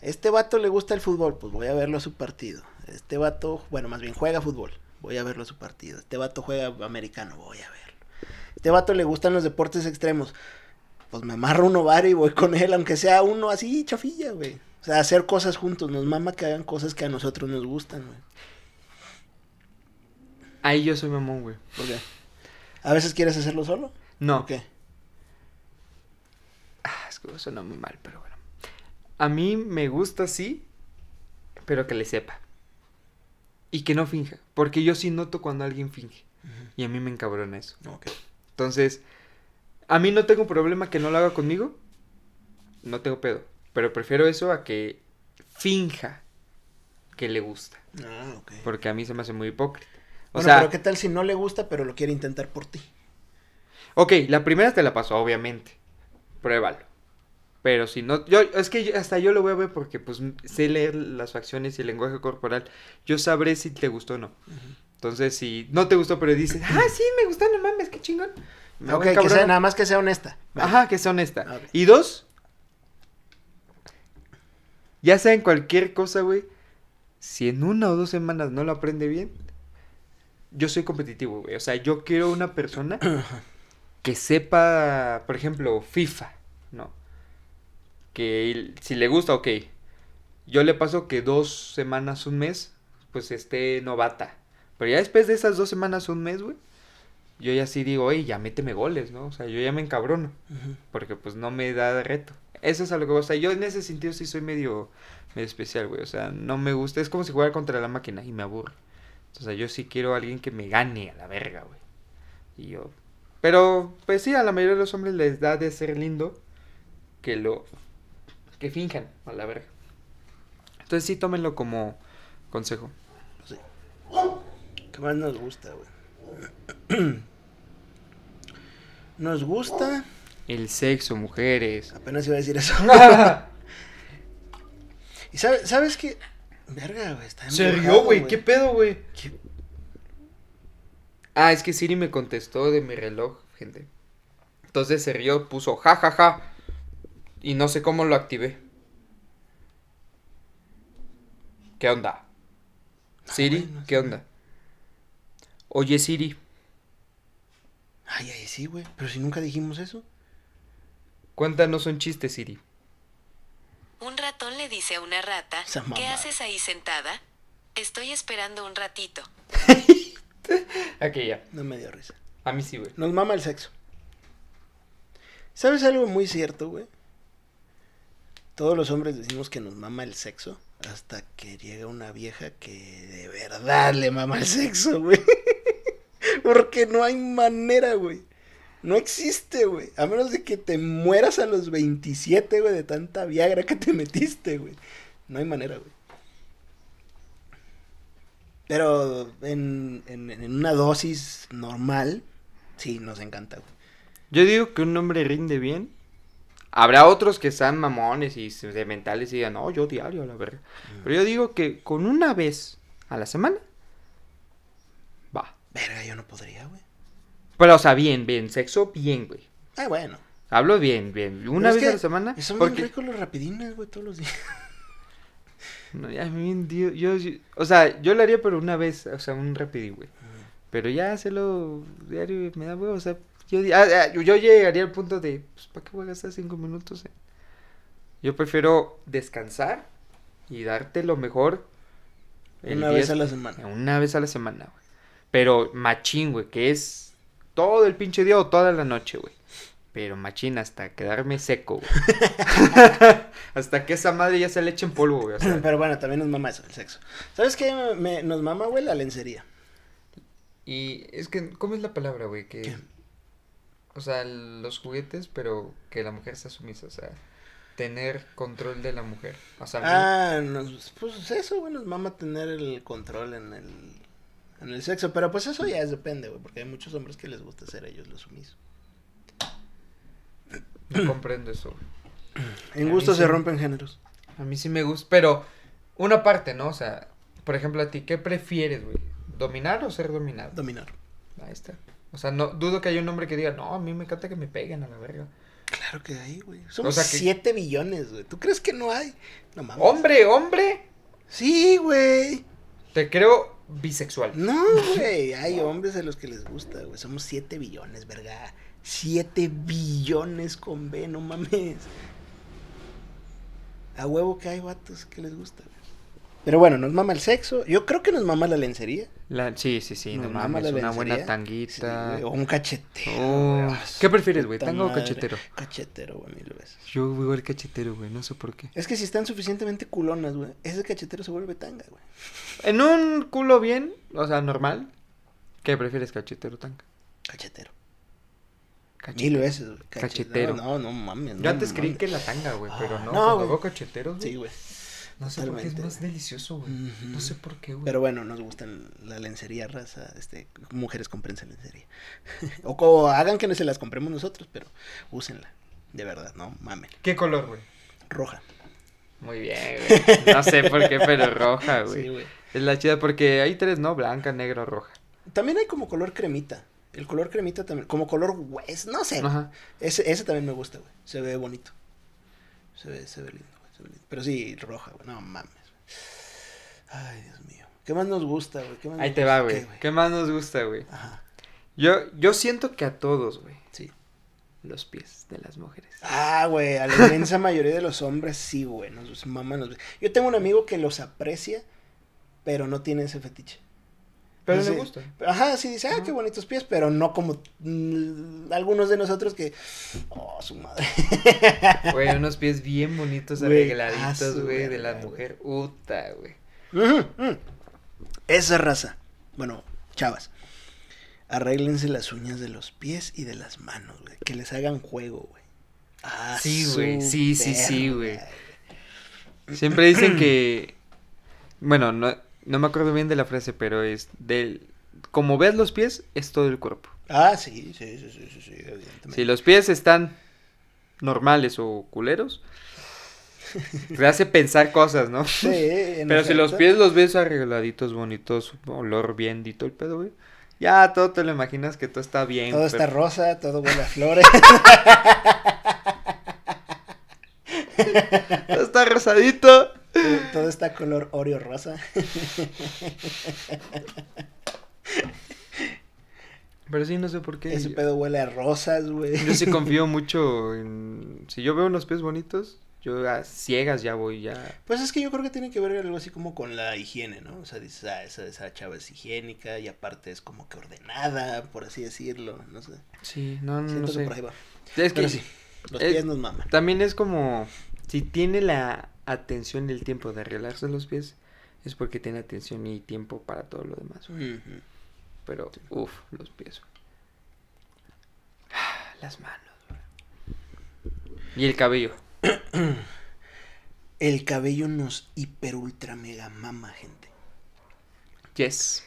Este vato le gusta el fútbol, pues voy a verlo a su partido. Este vato, bueno, más bien juega fútbol, voy a verlo a su partido. Este vato juega americano, voy a verlo. Este vato le gustan los deportes extremos. Pues me amarro un ovario y voy con él, aunque sea uno así, chafilla, güey. O sea, hacer cosas juntos. Nos mama que hagan cosas que a nosotros nos gustan, güey. Ahí yo soy mamón, güey. ¿Por qué? ¿A veces quieres hacerlo solo? No. ¿O qué? Ah, es que suena muy mal, pero bueno. A mí me gusta sí, pero que le sepa. Y que no finja. Porque yo sí noto cuando alguien finge. Y a mí me encabrona eso. Ok. Entonces, a mí no tengo problema que no lo haga conmigo. No tengo pedo. Pero prefiero eso a que finja que le gusta. Ah, ok. Porque a mí se me hace muy hipócrita. O Bueno, sea, pero ¿qué tal si no le gusta, pero lo quiere intentar por ti? ok, la primera te la paso, obviamente. Pruébalo. Pero si no, yo, es que yo- hasta yo lo voy a ver porque pues sé leer las facciones y el lenguaje corporal. Yo sabré si te gustó o no. Entonces, si no te gustó, pero dices, ah, sí, me gustó, no mames, qué chingón. Me ok, que sea, nada más que sea honesta. Vale. Ajá, que sea honesta. Y dos, ya sea en cualquier cosa, güey, si en una o dos semanas no lo aprende bien, yo soy competitivo, güey. O sea, yo quiero una persona que sepa, por ejemplo, FIFA, ¿no? Que si le gusta, ok. Yo le paso que dos semanas, un mes, pues esté novata. Pero ya después de esas dos semanas, un mes, güey, yo ya sí digo, oye, ya méteme goles, ¿no? O sea, yo ya me encabrono, porque pues no me da reto. Eso es algo que, o sea, yo en ese sentido sí soy medio, medio especial, güey. O sea, no me gusta, es como si jugara contra la máquina y me aburre. O sea, yo sí quiero a alguien que me gane a la verga, güey. Y yo... Pero, pues sí, a la mayoría de los hombres les da de ser lindo que lo... que finjan a la verga. Entonces sí, tómenlo como consejo. Sí. ¿Qué más nos gusta, güey? Nos gusta. El sexo, mujeres. Apenas iba a decir eso. ¿Y sabe- sabes qué? Verga, güey. Está Se rió, güey. ¿Qué pedo, güey? ¿Qué? Ah, es que Siri me contestó de mi reloj, gente. Entonces se rió, puso ja, ja, ja. Y no sé cómo lo activé. ¿Qué onda? Siri, güey, no ¿qué sé. onda? Oye, Siri. Ay, ay, sí, güey. Pero si nunca dijimos eso. Cuéntanos un chiste, Siri. Un ratón le dice a una rata, ¿qué haces ahí sentada? Estoy esperando un ratito. Aquí ya. No me dio risa. A mí sí, güey. Nos mama el sexo. ¿Sabes algo muy cierto, güey? Todos los hombres decimos que nos mama el sexo hasta que llega una vieja que de verdad le mama el sexo, güey. Porque no hay manera, güey. No existe, güey. A menos de que te mueras a los 27, güey, de tanta Viagra que te metiste, güey. No hay manera, güey. Pero en, en, en una dosis normal, sí, nos encanta, güey. Yo digo que un hombre rinde bien. Habrá otros que sean mamones y mentales y digan, no, yo diario, la verga. Pero yo digo que con una vez a la semana, va. Verga, yo no podría, güey. Pero, o sea, bien, bien, sexo, bien, güey. Ah, bueno. Hablo bien, bien. Una vez a la semana. Son bien Porque, ricos los rapidines, güey, todos los días. no, ya, bien, yo, yo, yo- o sea, yo lo haría, pero una vez, o sea, un rapidín, güey. Pero ya hacerlo diario me da huevo, o sea, yo, ah, ah, yo, llegaría al punto de, pues, ¿para qué voy a gastar cinco minutos? eh? Yo prefiero descansar y darte lo mejor. Una vez a la semana. Una vez a la semana, güey. Pero machín, güey, que es todo el pinche día o toda la noche, güey. Pero machín hasta quedarme seco, güey. hasta que esa madre ya se le eche en polvo, güey. o sea. Pero bueno, también nos mama eso, el sexo. ¿Sabes qué me- me- nos mama, güey? La lencería. Y es que, ¿cómo es la palabra, güey? Que, ¿Qué? o sea, los juguetes, pero que la mujer sea sumisa, o sea, tener control de la mujer. O sea, mí- Ah, nos, pues eso, güey, nos mama tener el control en el, en el sexo. Pero pues eso ya es depende, güey, porque hay muchos hombres que les gusta ser ellos los sumisos. no comprendo eso, güey. En gusto se sí. rompen géneros. A mí sí me gusta, pero una parte, ¿no? O sea, por ejemplo, a ti, ¿qué prefieres, güey? ¿Dominar o ser dominado? Dominar. Ahí está. O sea, no dudo que haya un hombre que diga, no, a mí me encanta que me peguen a la verga. Claro que hay, güey. Somos sea que- 7 billones, güey. ¿Tú crees que no hay? No mames. ¡Hombre, hombre! Sí, güey. Te creo bisexual. No, güey. Hay hombres a los que les gusta, güey. Somos 7 billones, verga. 7 billones con B, no mames. A huevo que hay vatos que les gusta, güey. Pero bueno, nos mama el sexo. Yo creo que nos mama la lencería. La- sí, sí, sí, no Nos mama mames, la una buena lencería. tanguita. Sí, güey, o un cachetero. Oh, güey. Ah, ¿Qué prefieres, güey, tango o cachetero? Cachetero, güey, mil veces. Yo voy al cachetero, güey, no sé por qué. Es que si están suficientemente culonas, güey, ese cachetero se vuelve tanga, güey. En un culo bien, o sea, normal, ¿qué prefieres, cachetero o tanga? Cachetero. Cachetero. Mil veces, güey. Cachetero. No, no, no mames. Yo no antes creí que la tanga, güey, pero Ah, no, no, güey. güey, Sí, güey. No sé por qué es totalmente, más delicioso, güey. No sé por qué, güey. Pero bueno, nos gustan la lencería raza, este, mujeres comprense lencería. o, co- hagan que no se las compremos nosotros, pero úsenla. De verdad, no mamen. ¿Qué color, güey? Roja. Muy bien, güey. No sé por qué, pero roja, güey. Sí, güey. Es la chida porque hay tres, ¿no? Blanca, negra, roja. También hay como color cremita. El color cremita también, como color hues, no sé. Ajá. Ese, ese también me gusta, güey. Se ve bonito. Se ve, se ve lindo, güey. Pero sí, roja, güey. No mames. güey. Ay, Dios mío. ¿Qué más nos gusta, güey? ¿Qué más Ahí nos te va, gusta? güey. ¿Qué, ¿Qué más nos gusta, güey? Ajá. Yo, yo siento que a todos, güey, Sí. los pies de las mujeres. Ah, güey, a la inmensa mayoría de los hombres sí, güey, nos maman los... Yo tengo un amigo que los aprecia, pero no tiene ese fetiche. Pero Sí. le gusta. Ajá, sí dice, ah, Ajá. qué bonitos pies, pero no como mm, algunos de nosotros que, oh, su madre. Güey, unos pies bien bonitos, Güey, arregladitos, ah, güey, de la mujer. Uta, güey. Esa raza, bueno, chavas, arréglense las uñas de los pies y de las manos, güey, que les hagan juego, güey. Ah, Sí, güey, sí, sí, sí, güey. Siempre dicen que. Bueno, no, no me acuerdo bien de la frase, pero es del. Como veas los pies, es todo el cuerpo. Ah, sí, sí, sí, sí, sí, sí, evidentemente. Si los pies están normales o culeros, te hace pensar cosas, ¿no? Sí, en Pero si los pies los ves arregladitos, bonitos, olor bien dito el pedo, güey. Ya todo te lo imaginas que todo está bien. Todo está rosa, todo huele a flores. todo está rosadito. Todo, está color Oreo rosa. Pero sí, no sé por qué. Ese pedo huele a rosas, güey. Yo sí confío mucho en... Si yo veo unos pies bonitos, yo a ciegas ya voy, ya... Pues es que yo creo que tiene que ver algo así como con la higiene, ¿no? O sea, dices, ah, esa, esa chava es higiénica y aparte es como que ordenada, por así decirlo, no sé. Sí, no, no, no que sé. por ahí va. Es que sí, los es- pies nos maman. también es como... Si tiene la atención y el tiempo de arreglarse los pies, es porque tiene atención y tiempo para todo lo demás. Pero, uff, los pies. güey. Las manos. Y el cabello. El cabello nos hiper ultra mega mama, gente. Yes.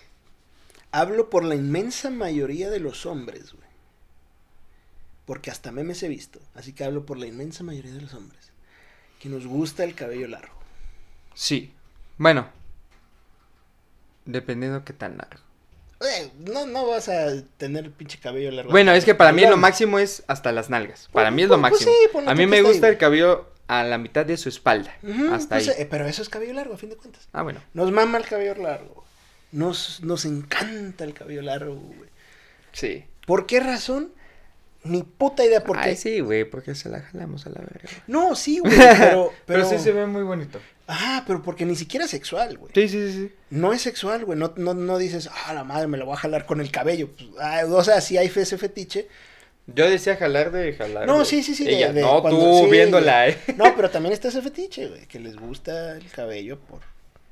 Hablo por la inmensa mayoría de los hombres, güey. Porque hasta memes he visto. Así que hablo por la inmensa mayoría de los hombres. Que nos gusta el cabello largo. Sí. Bueno. Dependiendo qué tan largo. Eh, no, no vas a tener pinche cabello largo. Bueno, es que para mí lo máximo es hasta las nalgas. Para mí es lo Pues- pues máximo. sí, A mí me ahí, gusta el cabello a la mitad de su espalda. Hasta pues, ahí. eh, pero eso es cabello largo, a fin de cuentas. Ah, bueno. Nos mama el cabello largo. Nos, nos encanta el cabello largo, güey. Sí. ¿Por qué razón? Ni puta idea por qué. Ay, sí, güey, porque se la jalamos a la verga. No, sí, güey, pero, pero... Pero sí se ve muy bonito. Ah, pero porque ni siquiera es sexual, güey. Sí, sí, sí. sí. No es sexual, güey. No, no, no dices, ah, la madre, me la voy a jalar con el cabello. Pues, ah, o sea, si hay fe- ese fetiche. Yo decía jalar de jalar. No, sí, sí, sí. de- Ella, de no, cuando- tú sí, viéndola, eh. No, pero también está ese fetiche, güey, que les gusta el cabello por...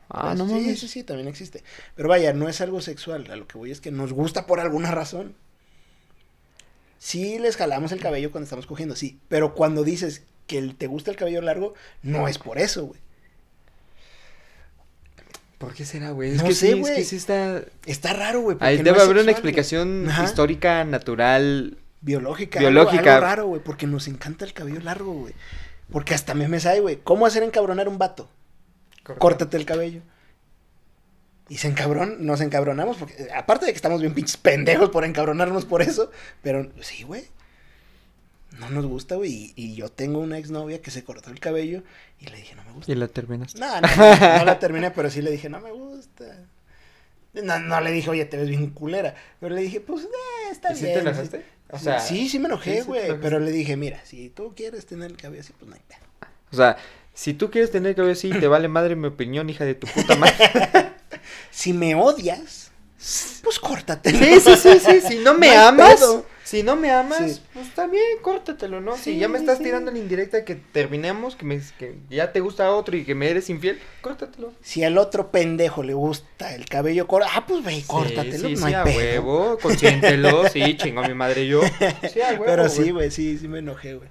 Ah, pues, no sí, mames. sí, sí, también existe. Pero vaya, no es algo sexual. A lo que voy es que nos gusta por alguna razón. Sí les jalamos el cabello cuando estamos cogiendo, sí. Pero cuando dices que te gusta el cabello largo, no es por eso, güey. ¿Por qué será, güey? Es No que sé, sí, es güey. que sí está... Está raro, güey. Ahí debe no haber una sexual, güey. explicación Ajá. histórica, natural. Biológica. Biológica. Algo, algo raro, güey, porque nos encanta el cabello largo, güey. Porque hasta memes hay, güey. ¿Cómo hacer encabronar un vato? Córtate el cabello. Y se encabron, nos encabronamos, porque aparte de que estamos bien pinches pendejos por encabronarnos por eso, pero sí, güey. No nos gusta, güey. Y, y yo tengo una exnovia que se cortó el cabello y le dije, no me gusta. Y la terminaste. No, no, no, no la terminé, pero sí le dije, no me gusta. No, no le dije, oye, te ves bien culera. Pero le dije, pues, eh, está ¿Y sí bien. te enojaste? O sea, sí, sí me enojé, sí güey. pero le dije, mira, si tú quieres tener el cabello así, pues no hay pedo. O sea, si tú quieres tener cabello así, te vale madre mi opinión, hija de tu puta madre. Si me odias, pues córtate. Sí, sí, sí, sí. Si no me amas, pedo. si no me amas, Sí. pues también córtatelo, ¿no? Sí, si ya me estás sí. tirando la indirecta que terminemos, que, me, que ya te gusta otro y que me eres infiel, córtatelo. Si al otro pendejo le gusta el cabello corto, ah, pues ve córtatelo, Sí, sí, no sí, hay a pedo. huevo, consiéntelo, sí, chingó mi madre yo. Sí, a huevo, Pero sí, güey. sí, sí me enojé, güey.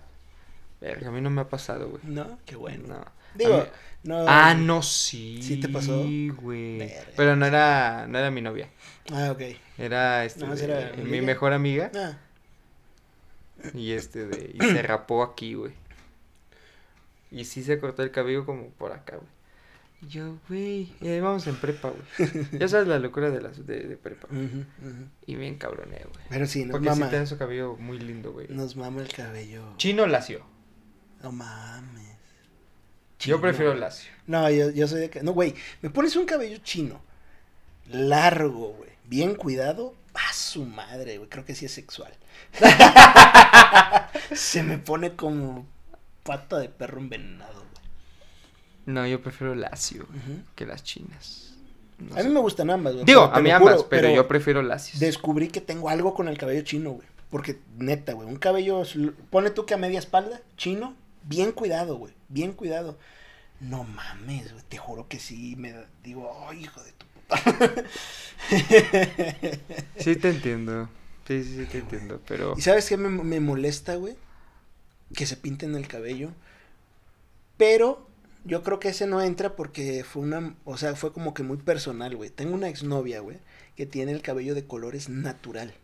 Verga, a mí no me ha pasado, güey. No, qué bueno. No. Digo, A no. Ah, no, sí. ¿Sí te pasó? güey. Pero no era, no era mi novia. Ah, ok. Era, este, No, de- era mi amiga. mejor amiga. Ah, Y este, de, y se rapó aquí, güey. Y sí se cortó el cabello como por acá, güey. Yo, güey, y ahí vamos en prepa, güey. Ya sabes la locura de las de, de prepa. Y bien cabroné, güey. Pero sí, nos Porque mama. sí tiene su cabello muy lindo, güey. Nos mama el cabello. Chino lacio. No mames. Yo prefiero lacio. No, yo, yo soy de... que- No, güey, me pones un cabello chino. Largo, güey. Bien cuidado. A su madre, güey. Creo que sí es sexual. Se me pone como pata de perro envenenado, güey. No, yo prefiero lacio que las chinas. No A sé. mí me gustan ambas, güey. Digo, pero a mí ambas, juro, pero, yo prefiero lacios. Descubrí que tengo algo con el cabello chino, güey. Porque, neta, güey, un cabello, pone tú que a media espalda, chino, bien cuidado, güey, bien cuidado. No mames, güey, te juro que sí, me digo, ay, hijo de tu puta. Sí te entiendo. Sí, sí, sí te entiendo, pero... ¿Y sabes qué me, me molesta, güey? Que se pinten el cabello. Pero yo creo que ese no entra porque fue una, o sea, fue como que muy personal, güey. Tengo una exnovia, güey, que tiene el cabello de colores natural.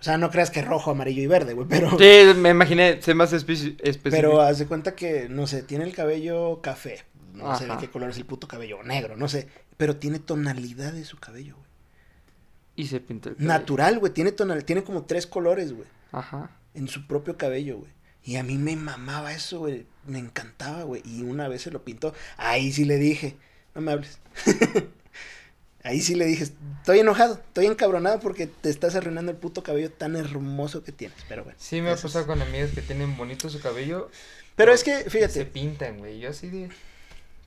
O sea, no creas que rojo, amarillo y verde, güey, pero... Sí, me imaginé, sé más espe- específico. Pero haz de cuenta que, no sé, tiene el cabello café. No sé de qué color es el puto cabello, negro, no sé. Pero tiene tonalidad de su cabello, güey. Y se pinta el cabello. Natural, güey. Tiene tonal, tiene como tres colores, güey. Ajá. En su propio cabello, güey. Y a mí me mamaba eso, güey. Me encantaba, güey. Y una vez se lo pintó. Ahí sí le dije, no me hables. Ahí sí le dije, estoy enojado, estoy encabronado porque te estás arruinando el puto cabello tan hermoso que tienes. Pero bueno. Sí, me ha pasado con amigas que tienen bonito su cabello. Pero es que, Se fíjate, pintan, güey. Yo así de...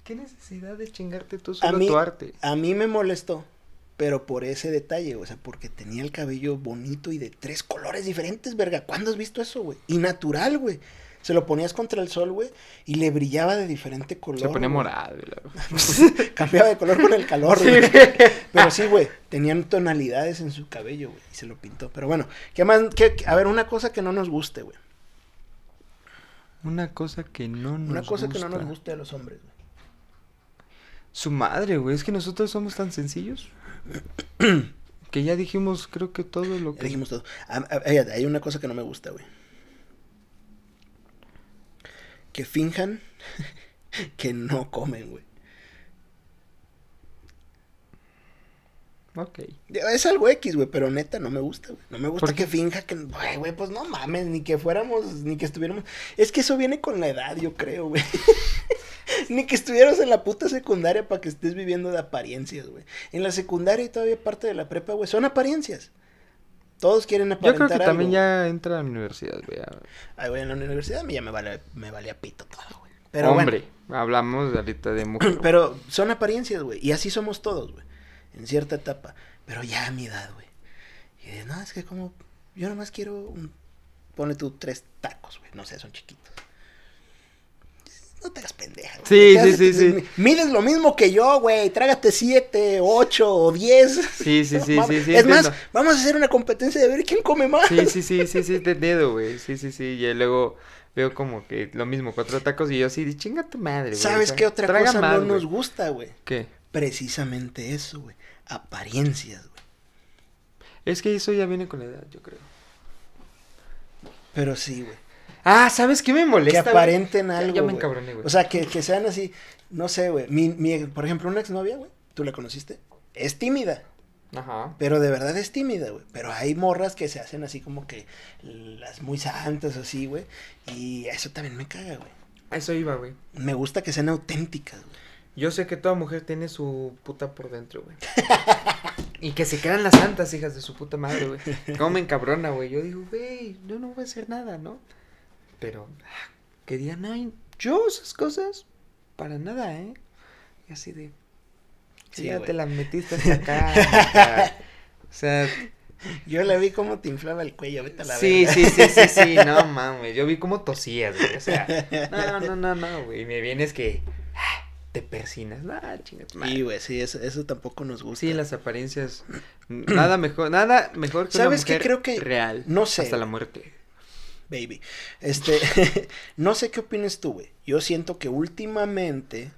¿Qué necesidad de chingarte tú A solo mí- tu arte? A mí me molestó, pero por ese detalle, o sea, porque tenía el cabello bonito y de tres colores diferentes, verga. ¿Cuándo has visto eso, güey? Y natural, güey. Se lo ponías contra el sol, güey, y le brillaba de diferente color. Se ponía güey. morado, la- Cambiaba de color con el calor, Sí. güey. Pero sí, güey, tenían tonalidades en su cabello, güey, y se lo pintó. Pero bueno, ¿qué más? ¿Qué- a ver, una cosa que no nos guste, güey. Una cosa que no nos Una cosa que no nos gusta. guste a los hombres, güey. Su madre, güey. Es que nosotros somos tan sencillos. que ya dijimos, creo que todo lo Ya que... dijimos todo. Hay una cosa que no me gusta, güey. Que finjan que no comen, güey. Ok. Es algo X, güey, pero neta no me gusta, güey. No me gusta ¿Por que finja que, güey, güey, pues no mames, ni que fuéramos, ni que estuviéramos. Es que eso viene con la edad, yo creo, güey. ni que estuvieras en la puta secundaria para que estés viviendo de apariencias, güey. En la secundaria y todavía parte de la prepa, güey, son apariencias. Todos quieren Yo aparentar creo que también ya entra a la universidad, güey. a- Ay, güey, en la universidad a mí ya me vale, me valía pito todo, güey. Pero bueno. Hombre, hablamos ahorita de mujer. Pero son apariencias, güey. Y así somos todos, güey. En cierta etapa. Pero ya a mi edad, güey. Y de, no, es que como. Yo nomás quiero un. Ponle tú tres tacos, güey. No sé, son chiquitos. No te hagas pendeja. güey. Sí, sí, sí, te- sí. Mides lo mismo que yo, güey. Trágate siete, ocho o diez. Sí, sí, sí, sí, sí, Es más, vamos a hacer una competencia de ver quién come más. Sí, sí, sí, sí, sí, te entiendo, güey. Sí, sí, sí. Y luego veo como que lo mismo, cuatro tacos y yo así, de chinga tu madre, güey. ¿Sabes o sea, qué otra cosa más, no nos gusta, güey? ¿Qué? Precisamente eso, güey. Apariencias, güey. Es que eso ya viene con la edad, yo creo. Pero sí, güey. Ah, ¿sabes qué me que molesta? güey? aparenten Ya- algo. Ya me güey. encabroné, güey. O sea, que, que sean así, no sé, güey. Mi, mi, por ejemplo, una exnovia, güey, tú la conociste, es tímida, Ajá. pero de verdad es tímida, güey. Pero hay morras que se hacen así como que las muy santas, así, güey. Y eso también me caga, güey. A Eso iba, güey. Me gusta que sean auténticas, güey. Yo sé que toda mujer tiene su puta por dentro, güey. y que se quedan las santas hijas de su puta madre, güey. Cómo me encabrona, güey. Yo digo, güey, yo no voy a hacer nada, ¿no? Pero, ah, que digan, ay, yo esas cosas, para nada, ¿eh? Y así de, Sí, ya te la metiste hasta acá. o sea, Yo la vi como te inflaba el cuello, vete a la sí, verga. sí, sí, sí, sí, no mames. Yo vi cómo tosías, güey. O sea, no, no, no, no, güey. Me vienes que ah, te persinas. No, chingas, madre. Sí, güey, sí, eso, eso tampoco nos gusta. Sí, las apariencias. Nada mejor, nada mejor que ¿Sabes una qué? mujer Creo que- real. no sé, Hasta la muerte. Baby. Este, no sé qué opinas tú, güey. Yo siento que últimamente,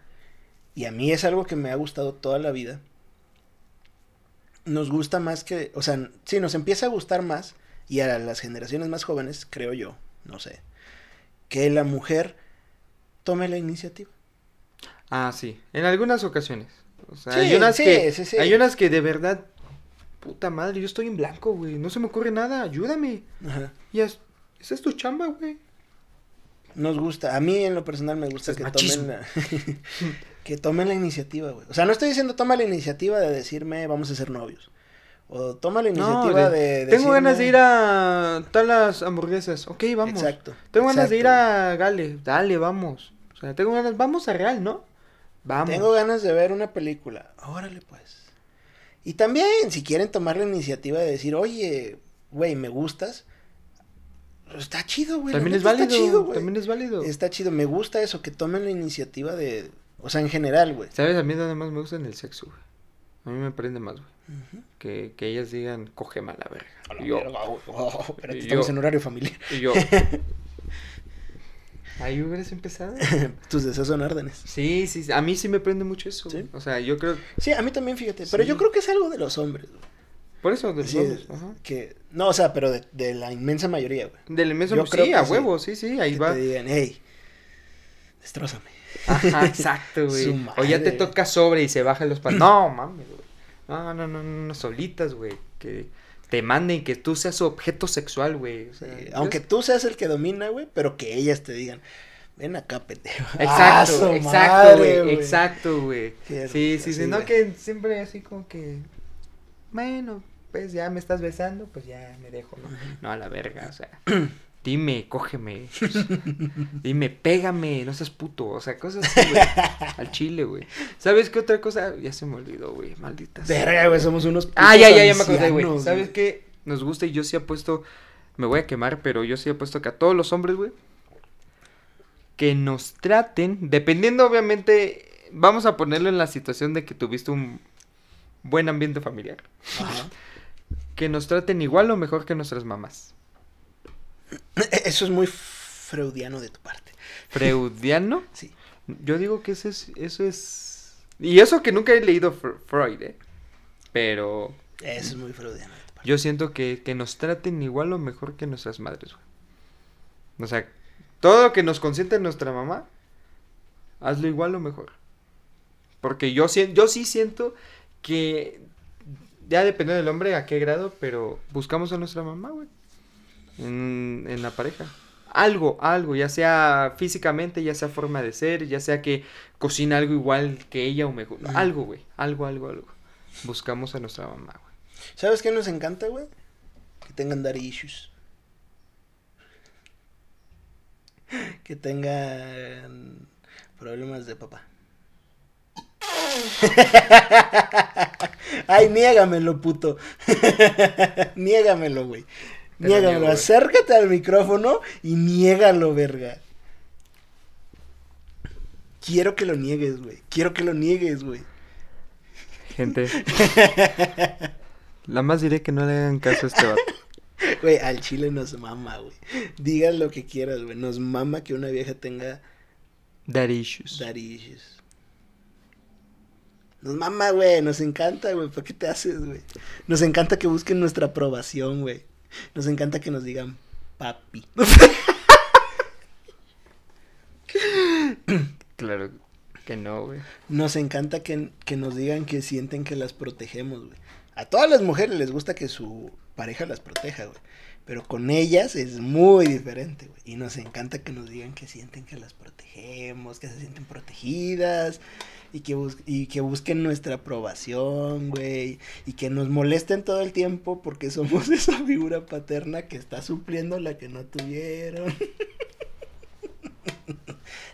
y a mí es algo que me ha gustado toda la vida, nos gusta más que, o sea, sí, nos empieza a gustar más, y a las generaciones más jóvenes, creo yo, no sé, que la mujer tome la iniciativa. Ah, sí. En algunas ocasiones. O sea, Sí, hay unas sí, que. sí. Hay unas que de verdad. Puta madre, yo estoy en blanco, güey. No se me ocurre nada. Ayúdame. Ajá. Y es, esa es tu chamba, güey. Nos gusta, a mí en lo personal me gusta es que machismo. tomen la, que tomen la iniciativa, güey. O sea, no estoy diciendo toma la iniciativa de decirme vamos a ser novios. O toma la No, iniciativa de- de, Tengo ganas de ir a tal las hamburguesas. Ok, vamos. Exacto. Tengo ganas de ir a Gale. Dale, vamos. O sea, tengo ganas. Vamos a Real, ¿no? Vamos. Tengo ganas de ver una película. Órale, pues. Y también, si quieren tomar la iniciativa de decir, oye, güey, me gustas. Está chido, güey. También es válido. Está chido, güey. también es válido. Está chido. Me gusta eso, que tomen la iniciativa de. O sea, en general, güey. ¿Sabes? A mí nada más me gusta en el sexo, güey. A mí me prende más, güey. Que, que ellas digan, cógeme a la verga. A la yo, verga. Oh, espérate, estamos en horario familiar. y yo. Ahí hubieras empezado. Tus deseos son órdenes. Sí, sí, sí, a mí sí me prende mucho eso. ¿Sí? O sea, yo creo. Sí, a mí también, fíjate. Pero Sí. yo creo que es algo de los hombres, güey. Por eso, de Sí, ajá. que No, o sea, pero de, de la inmensa mayoría, güey. Del inmenso, Yo creo sí, a sí. huevo, sí, sí, ahí que va. te digan, hey, destrózame. Ajá, exacto, güey. O ya te toca sobre y se bajan los pan. No, mames, güey. No, no, no, no, no, solitas, güey. Que te manden que tú seas su objeto sexual, güey. O sea, Sí, ¿ves? aunque tú seas el que domina, güey, pero que ellas te digan, ven acá, pendejo. ¡Ah, Exacto, exacto, güey. Exacto, güey. Sí, sí, sí, no que siempre así como que. Bueno, pues ya me estás besando, pues ya me dejo, ¿no? No, a la verga, o sea. Dime, cógeme. pues, dime, pégame, no seas puto. O sea, cosas así, güey. Al chile, güey. ¿Sabes qué otra cosa? Ya se me olvidó, güey. Maldita. Verga, güey, somos unos Ah, putos ya, ya, ya me acordé, güey. ¿Sabes qué? Nos gusta y yo sí apuesto. Me voy a quemar, pero yo sí apuesto que a todos los hombres, güey. Que nos traten, dependiendo, obviamente. Vamos a ponerlo en la situación de que tuviste un buen ambiente familiar. Ajá. Que nos traten igual o mejor que nuestras mamás. Eso es muy freudiano de tu parte. Freudiano. Sí. Yo digo que eso es. Eso es. Y eso que nunca he leído Fr- Freud, ¿eh? Pero. Eso es muy freudiano de tu parte. Yo siento que, que nos traten igual o mejor que nuestras madres, güey. O sea, todo lo que nos consiente nuestra mamá, hazlo igual o mejor. Porque yo, yo sí siento que, ya depende del hombre a qué grado, pero buscamos a nuestra mamá, güey. En, en la pareja. Algo, algo, ya sea físicamente, ya sea forma de ser, ya sea que cocina algo igual que ella o mejor. Algo, güey. Algo, algo, algo. Buscamos a nuestra mamá, güey. ¿Sabes qué nos encanta, güey? Que tengan daddy issues. Que tengan problemas de papá. Ay, niégamelo, puto. niégamelo, güey. Niégamelo. niego, güey. Acércate al micrófono y niégalo, verga. Quiero que lo niegues, güey. Quiero que lo niegues, güey. Gente. La más diré que no le hagan caso a este vato. Güey, al chile nos mama, güey. Digas lo que quieras, güey. Nos mama que una vieja tenga Daddy issues. daddy issues. Nos mama, güey. Nos encanta, güey. ¿Por qué te haces, güey? Nos encanta que busquen nuestra aprobación, güey. Nos encanta que nos digan papi. Claro que no, güey. Nos encanta que, que nos digan que sienten que las protegemos, güey. A todas las mujeres les gusta que su pareja las proteja, güey. Pero con ellas es muy diferente, güey. Y nos encanta que nos digan que sienten que las protegemos, que se sienten protegidas. Y que, bus- y que busquen nuestra aprobación, güey. Y que nos molesten todo el tiempo porque somos esa figura paterna que está supliendo la que no tuvieron.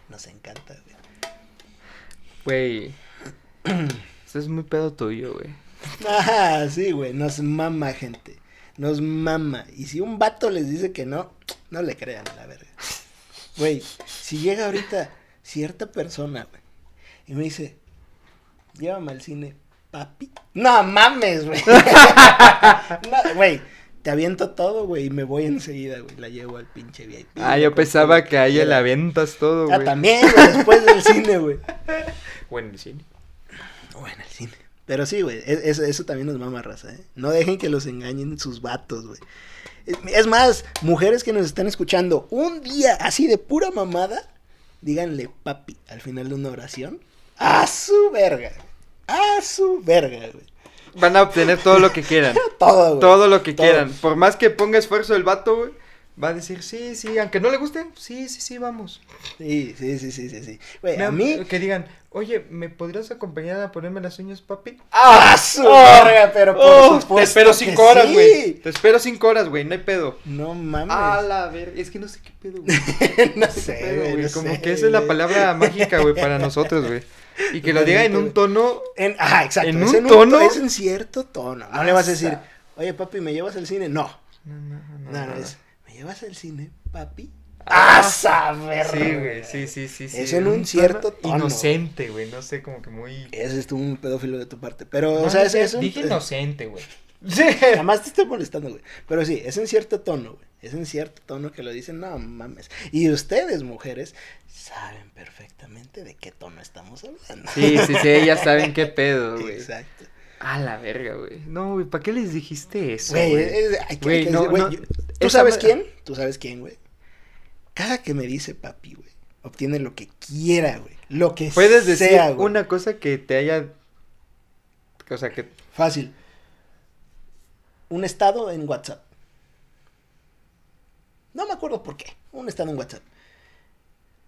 Nos encanta, güey. Güey. Eso es muy pedo tuyo, güey. Ah, sí, güey, nos mama, gente. Nos mama. Y si un vato les dice que no, no le crean a la verga. Güey, si llega ahorita cierta persona, güey, y me dice, llévame al cine, papi. No mames, güey. No, Güey, te aviento todo, güey, y me voy enseguida, güey. La llevo al pinche VIP. Ah, yo pensaba que a ella le avientas todo, güey. Ah, también, güey, después del cine, güey. O en el cine. O en el cine. Pero sí, güey, es- eso también nos mama raza, ¿eh? No dejen que los engañen sus vatos, güey. Es, más, mujeres que nos están escuchando, un día así de pura mamada, díganle papi al final de una oración. A su verga. A su verga, güey. Van a obtener todo lo que quieran. Todo, güey. todo lo que todo. quieran. Por más que ponga esfuerzo el vato, güey. Va a decir, sí, sí, aunque no le guste, sí, sí, sí, vamos. Sí, sí, sí, sí, sí, sí. Güey, a mí... Que digan, oye, ¿me podrías acompañar a ponerme las uñas, papi? ¡A su Oh, verga! Pero por Oh, te espero que cinco horas, sí. güey. Te espero cinco horas, güey, no hay pedo. No mames. A la ver, es que no sé qué pedo, güey. no ¿Qué sé, pedo, güey, no Como sé, que esa es la palabra mágica, güey, para nosotros, güey. Y que lo diga en un tono. En, ajá, exacto. ¿En es un en tono? es en cierto tono. No le vas a decir, oye, papi, ¿me llevas al cine? No. No, no, no. No, no, no. es, ¿me llevas al cine, papi? Ah, ¡A saber! Sí, güey, sí, sí, sí, sí. Es en un cierto tono. Inocente, güey, no sé, como que muy... Ese es un pedófilo de tu parte. Pero, No, o sea, es, dije- es un. Dije inocente, güey. Sí, jamás te estoy molestando, güey. Pero sí, es en cierto tono, güey. Es en cierto tono que lo dicen, no mames. Y ustedes, mujeres, saben perfectamente de qué tono estamos hablando. Sí, sí, sí, ellas saben qué pedo, güey. Exacto. A la verga, güey. No, güey, ¿para qué les dijiste eso, Güey, güey? es- hay que- Güey, hay que no, decir, güey, no, yo- ¿Tú sabes quién? ¿Tú sabes quién, güey? Cada que me dice papi, güey, obtiene lo que quiera, güey. Lo que Puedes decir güey. una cosa que te haya... O sea, que... Fácil. Un estado en WhatsApp. No me acuerdo por qué. Un estado en WhatsApp.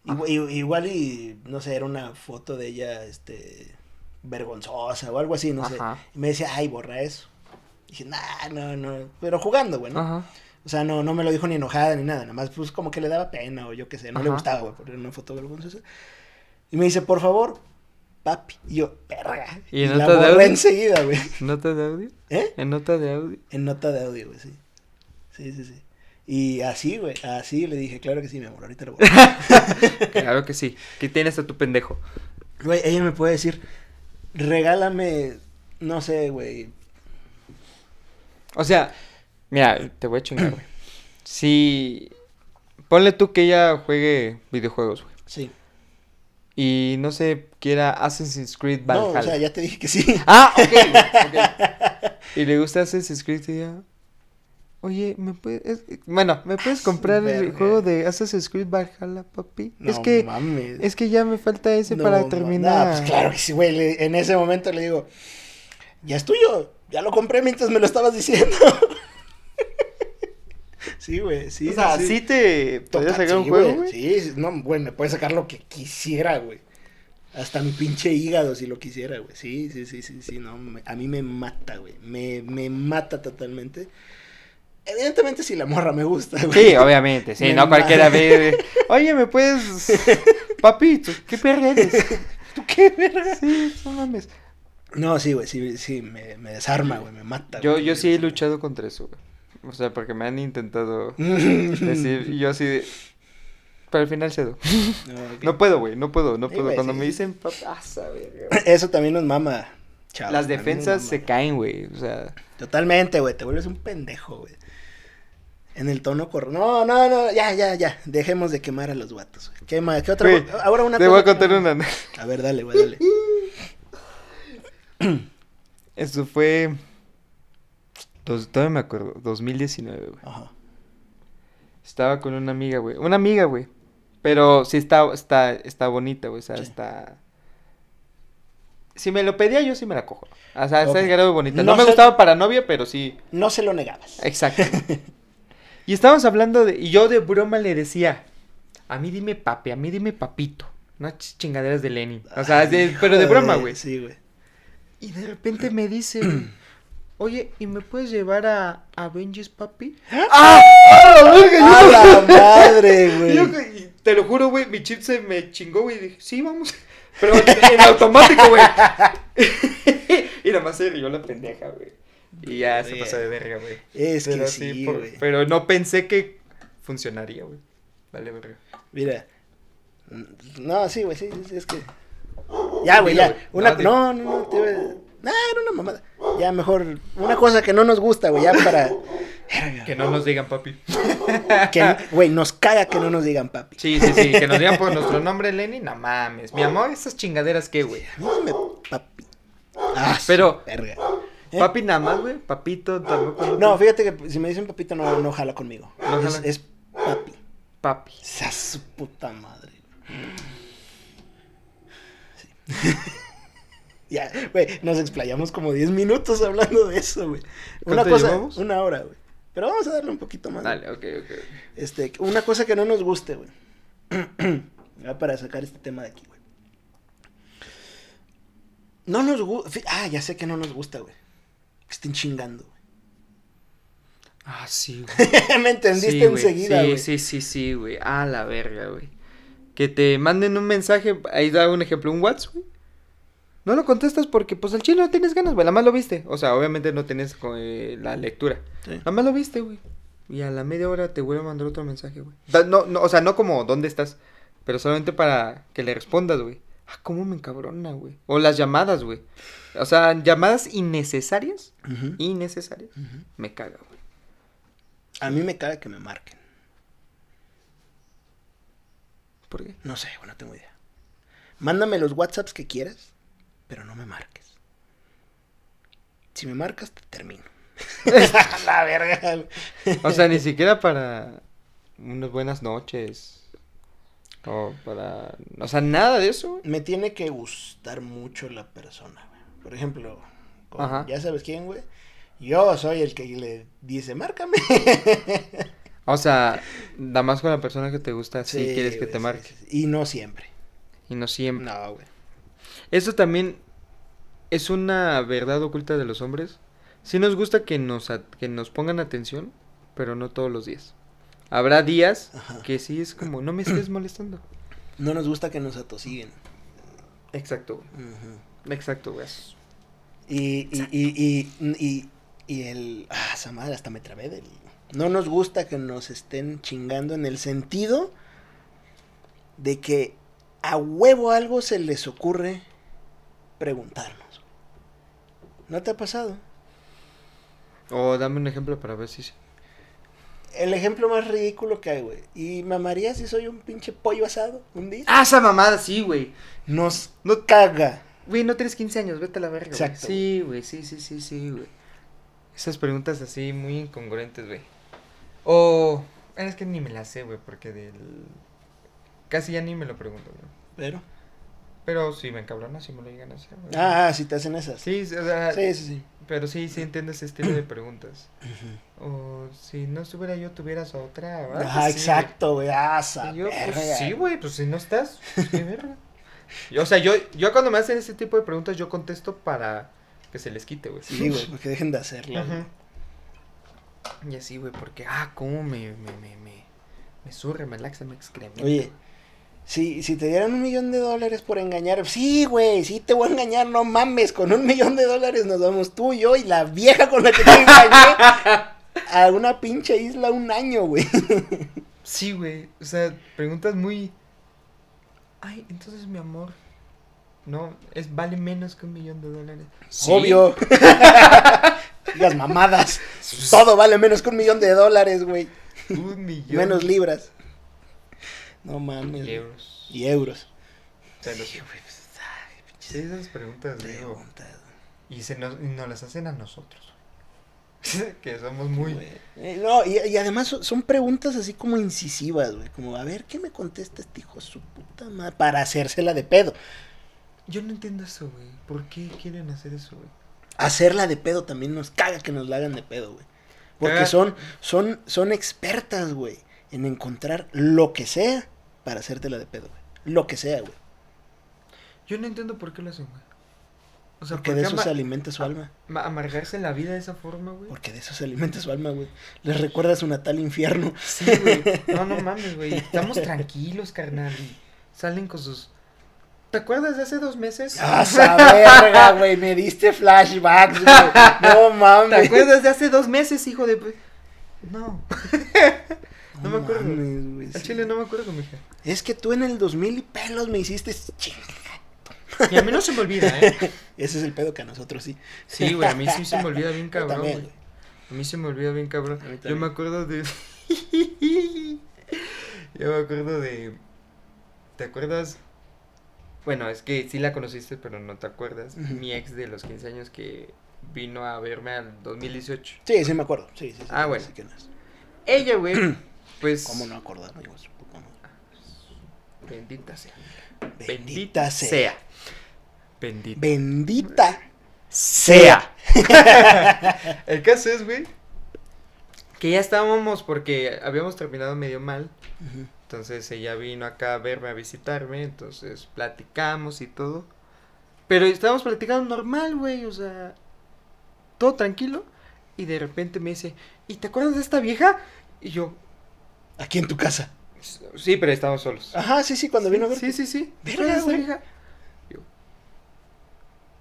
Igual, igual y, no sé, era una foto de ella, este, vergonzosa o algo así, no sé. Y me decía, ay, borra eso. dije, nah, no, no. Pero jugando, güey, ¿no? Ajá. O sea, no, no me lo dijo ni enojada ni nada, nada más pues como que le daba pena o yo qué sé, no le gustaba, güey, poner una foto vergonzosa. Y me dice, por favor, papi. Y yo, perra. ¿Y en la nota de audio? enseguida, güey. ¿Nota de audio? ¿Eh? ¿En nota de audio? En nota de audio, güey, sí. Sí, sí, sí. Y así, güey, así le dije, claro que sí, mi amor, ahorita lo voy Claro que sí. ¿Qué tienes a tu pendejo? Güey, ella me puede decir, regálame, no sé, güey. O sea, mira, te voy a chingar, güey. Si... Ponle tú que ella juegue videojuegos, güey. Sí. Y no sé, quiera Assassin's Creed No, Valhalla. o sea, ya te dije que sí. Ah, ok, güey. Y le gusta Assassin's Creed y ya... Oye, ¿me puedes...? Bueno, ¿me puedes comprar el juego de Assassin's Creed Valhalla, papi? es No que... mames. Es que ya me falta ese No, para terminar. nah, pues claro que sí, güey. le- En ese momento le digo, ya es tuyo. Ya lo compré mientras me lo estabas diciendo. sí, güey, sí. o sea, sí. ¿sí te podías sacar un sí, juego, güey? Sí, no, güey, me puede sacar lo que quisiera, güey. Hasta mi pinche hígado si lo quisiera, güey. Sí, sí, sí, sí, sí, no, me- a mí me mata, güey. Me, me mata totalmente. Evidentemente si la morra me gusta, güey. Sí, obviamente, sí, Me no cualquiera ve. Oye, ¿me puedes. Papito, ¿qué perra eres? ¿Tú qué, verga? Sí, no mames. No, sí, güey, sí, sí, me, me desarma, güey, me mata. Yo, güey. yo sí he luchado contra eso, güey. O sea, porque me han intentado decir, y yo así de. Pero al final cedo. No, ok. No puedo, güey, no puedo, no puedo. Cuando sí, me dicen, "Pap- ah, sabe, güey". Eso también nos mama, chavos. Las defensas se caen, güey. O sea, Totalmente, güey, te vuelves un pendejo, güey. En el tono correcto. No, no, no, ya, ya, ya. Dejemos de quemar a los vatos, güey. Quema, ¿qué otra? Ahora una te voy a que contar una. A ver, dale, güey, dale. Eso fue. Dos, todavía me acuerdo, 2019, güey. Ajá. Estaba con una amiga, güey. Una amiga, güey. Pero sí está, está, está bonita, güey. O sea, Sí. está. Si me lo pedía, yo sí me la cojo. O sea, Ok. está bonita. No No, me gustaba para novia, pero sí. No se lo negabas. Exacto. y estábamos hablando de. Y yo de broma le decía. A mí dime papi, a mí dime papito. No ch- chingaderas de Lenny. O sea, de- pero de broma, güey. Sí, güey. Y de repente me dice. Oye, ¿y me puedes llevar a Avengers, papi? ¡Ah! ¡A la madre, yo, güey! y te lo juro, güey, mi chip se me chingó, güey, y dije, sí, vamos. Pero en automático, güey. y nada más se rió la pendeja, güey. Y ya se pasó de verga, güey. Es que sí, por- güey. Pero no pensé que funcionaría, güey. Vale, verga. Mira. No, sí, güey, sí, sí, es que. Ya, güey, ya. Una... No, no, no, te iba a- Nah, era una mamada. Ya, mejor. Una cosa que no nos gusta, güey, ya para. Que no nos digan papi. Que, güey, nos caga que no nos digan papi. Sí, sí, sí, que nos digan por nuestro nombre, Lenny, no mames. Mi amor, esas chingaderas, ¿qué, güey? A mí dime papi. Ah, Pero- verga. ¿Eh? Papi nada más, güey. Papito tampoco. No, fíjate que si me dicen papito no, no jala conmigo. No es, jala. es papi. Papi. Esa su puta madre. Sí. ya, güey, nos explayamos como 10 minutos hablando de eso, güey. Una ¿Cuánto cosa, llevamos? una hora, güey. Pero vamos a darle un poquito más. Dale, ok, ok. Este, una cosa que no nos guste, güey. Ya para sacar este tema de aquí, güey. No nos gusta. Ah, ya sé que no nos gusta, güey. Que estén chingando, güey. Ah, sí, güey. Me entendiste Sí, güey. enseguida, Sí, güey. sí, sí, sí, güey. A la verga, güey. Que te manden un mensaje, ahí da un ejemplo, un WhatsApp, güey. No lo contestas porque, pues, al chile no tienes ganas, güey. Nada más lo viste. O sea, obviamente no tienes eh, la lectura. Sí. Nada más lo viste, güey. Y a la media hora te vuelve a mandar otro mensaje, güey. No, no, o sea, no como dónde estás, pero solamente para que le respondas, güey. Ah, cómo me encabrona, güey. O las llamadas, güey. O sea, llamadas innecesarias, innecesarias, me caga, güey. A mí me caga que me marquen. ¿Por qué? No sé, bueno, no tengo idea. Mándame los WhatsApps que quieras, pero no me marques. Si me marcas, te termino. la verga. O sea, ni siquiera para unas buenas noches. O para... O sea, nada de eso. Me tiene que gustar mucho la persona, güey. Por ejemplo, con- Ajá. ya sabes quién, güey. Yo soy el que le dice, márcame. O sea, nada más con la persona que te gusta, sí, quieres que güey, te marque. sí, sí. Y no siempre. Y no siempre. No, güey. Eso también es una verdad oculta de los hombres. Sí nos gusta que nos, que nos pongan atención, pero no todos los días. Habrá días Ajá. que sí es como, no me estés molestando. No nos gusta que nos atosiguen. Exacto. Exacto, güey. Y, y, y, y, y, y el... Ah, esa madre, hasta me trabé del... No nos gusta que nos estén chingando en el sentido de que a huevo algo se les ocurre preguntarnos. ¿No te ha pasado? O dame un ejemplo para ver si... El ejemplo más ridículo que hay, güey. ¿Y mamaría si soy un pinche pollo asado un día? Ah, esa mamada, sí, güey. Nos no caga. Güey, no tienes 15 años, vete a la verga. güey. Exacto. Sí, güey, sí, sí, sí, sí, güey. Esas preguntas así muy incongruentes, güey. O... Es que ni me las sé, güey, porque del... Casi ya ni me lo pregunto, güey. Pero... Pero sí me encabrona si me lo llegan a hacer, güey. Ah, ah, si te hacen esas. Sí, sí, o sea, sí, sí. sí. pero sí, sí entiendo ese estilo de preguntas. O si no estuviera yo, tuvieras a otra. ¿verdad? Ah, Pues sí, exacto, güey. Ah, güey. esa Y yo, pues verga. sí, güey, pues si no estás, pues qué verga. Y, o sea, yo, yo cuando me hacen ese tipo de preguntas, yo contesto para que se les quite, güey. Sí, güey, porque dejen de hacerlo. güey. Y así, güey, porque, ah, cómo me, me, me, me, me surre, me laxa, me excremento. Oye, si, si te dieran un millón de dólares por engañar, sí, güey, sí te voy a engañar, no mames, con un millón de dólares nos vamos tú, yo y la vieja con la que te engañé a una pinche isla un año, güey. Sí, güey, o sea, preguntas muy... Ay, entonces mi amor, no, es vale menos que un millón de dólares. Sí. Obvio. Las mamadas. Todo vale menos que un millón de dólares, güey. Un millón. Menos libras. No mames. Y euros. Y euros. O sea, los- Sí, güey, pues, ay, Sí, esas preguntas, digo, preguntas, y, se nos, y nos las hacen a nosotros. güey. que somos muy... Eh, No, y, y además son, son preguntas así como incisivas, güey. Como, a ver, ¿qué me contesta este hijo de su puta madre? Para hacérsela de pedo. Yo no entiendo eso, güey. ¿Por qué quieren hacer eso, güey? Hacerla de pedo también nos caga que nos la hagan de pedo, güey. Porque Caga- son, son, son expertas, güey, en encontrar lo que sea para hacértela de pedo, güey. Lo que sea, güey. Yo no entiendo por qué lo hacen, güey. O sea, Porque ¿por de eso se alimenta su alma. ma- amargarse la vida de esa forma, güey? Porque de eso se alimenta su alma, güey. Les recuerda su natal infierno. Sí, güey. No, no mames, güey. Estamos tranquilos, carnal. Y salen con sus... ¿Te acuerdas de hace dos meses? ¡Ah, verga, güey! Me diste flashbacks, güey. No ¿Te mames. acuerdas de hace dos meses, hijo de... pe- No. No me acuerdo. mames, güey, Al sí. chile no me acuerdo, mija. Es que tú en el 2000 y pelos me hiciste... Y a mí no se me olvida, ¿eh? Ese es el pedo que a nosotros sí. Sí, güey, a mí sí se me olvida bien cabrón, también, güey. A mí se me olvida bien cabrón. Yo me acuerdo de... Yo me acuerdo de... ¿Te acuerdas? Bueno, es que sí la conociste, pero no te acuerdas. Mi ex de los 15 años que vino a verme al 2018. Sí, sí me acuerdo. Sí, sí, sí. Ah, bueno. sí que no es. Ella, güey, pues... ¿Cómo no acordarme? de su puta madre? Bendita sea. Bendita sea. Bendita. Bendita sea. El caso es, güey, que ya estábamos porque habíamos terminado medio mal. Entonces ella vino acá a verme, a visitarme. Entonces platicamos y todo. Pero estábamos platicando normal, güey. O sea, todo tranquilo. Y de repente me dice, ¿y te acuerdas de esta vieja? Y yo, Aquí en tu casa. sí, pero estábamos solos. Ajá, sí, sí, cuando vino a ver. Sí, sí, sí. ¿Te Verga, güey.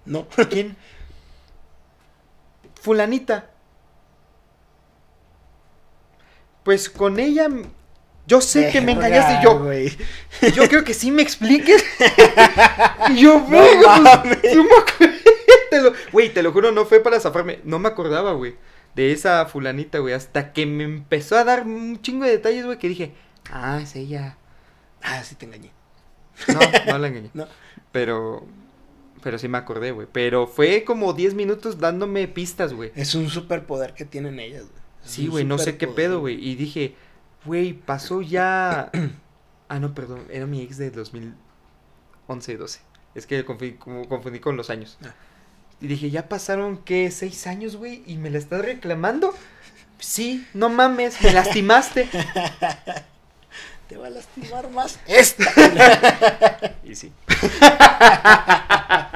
No. ¿Quién? Fulanita. Pues con ella. Yo sé que me engañaste y yo. güey. Yo creo que sí me expliques. Y yo, No mames. pues. Te lo- Güey, te lo juro, no fue para zafarme. No me acordaba, güey. De esa fulanita, güey. Hasta que me empezó a dar un chingo de detalles, güey, que dije, ah, es ella. Ah, sí te engañé. No, no la engañé. No. Pero. Pero sí me acordé, güey. Pero fue como 10 minutos dándome pistas, güey. Es un superpoder que tienen ellas, güey. Es Sí, güey, no sé qué pedo, güey. Y dije, güey, pasó ya. ah, no, perdón, era mi ex de 2011 12. Es que confundí, como confundí con los años. Ah. Y dije, ya pasaron, ¿qué? ¿Seis años, güey? ¿Y me la estás reclamando? Sí, no mames, me lastimaste. Te va a lastimar más esta. y sí.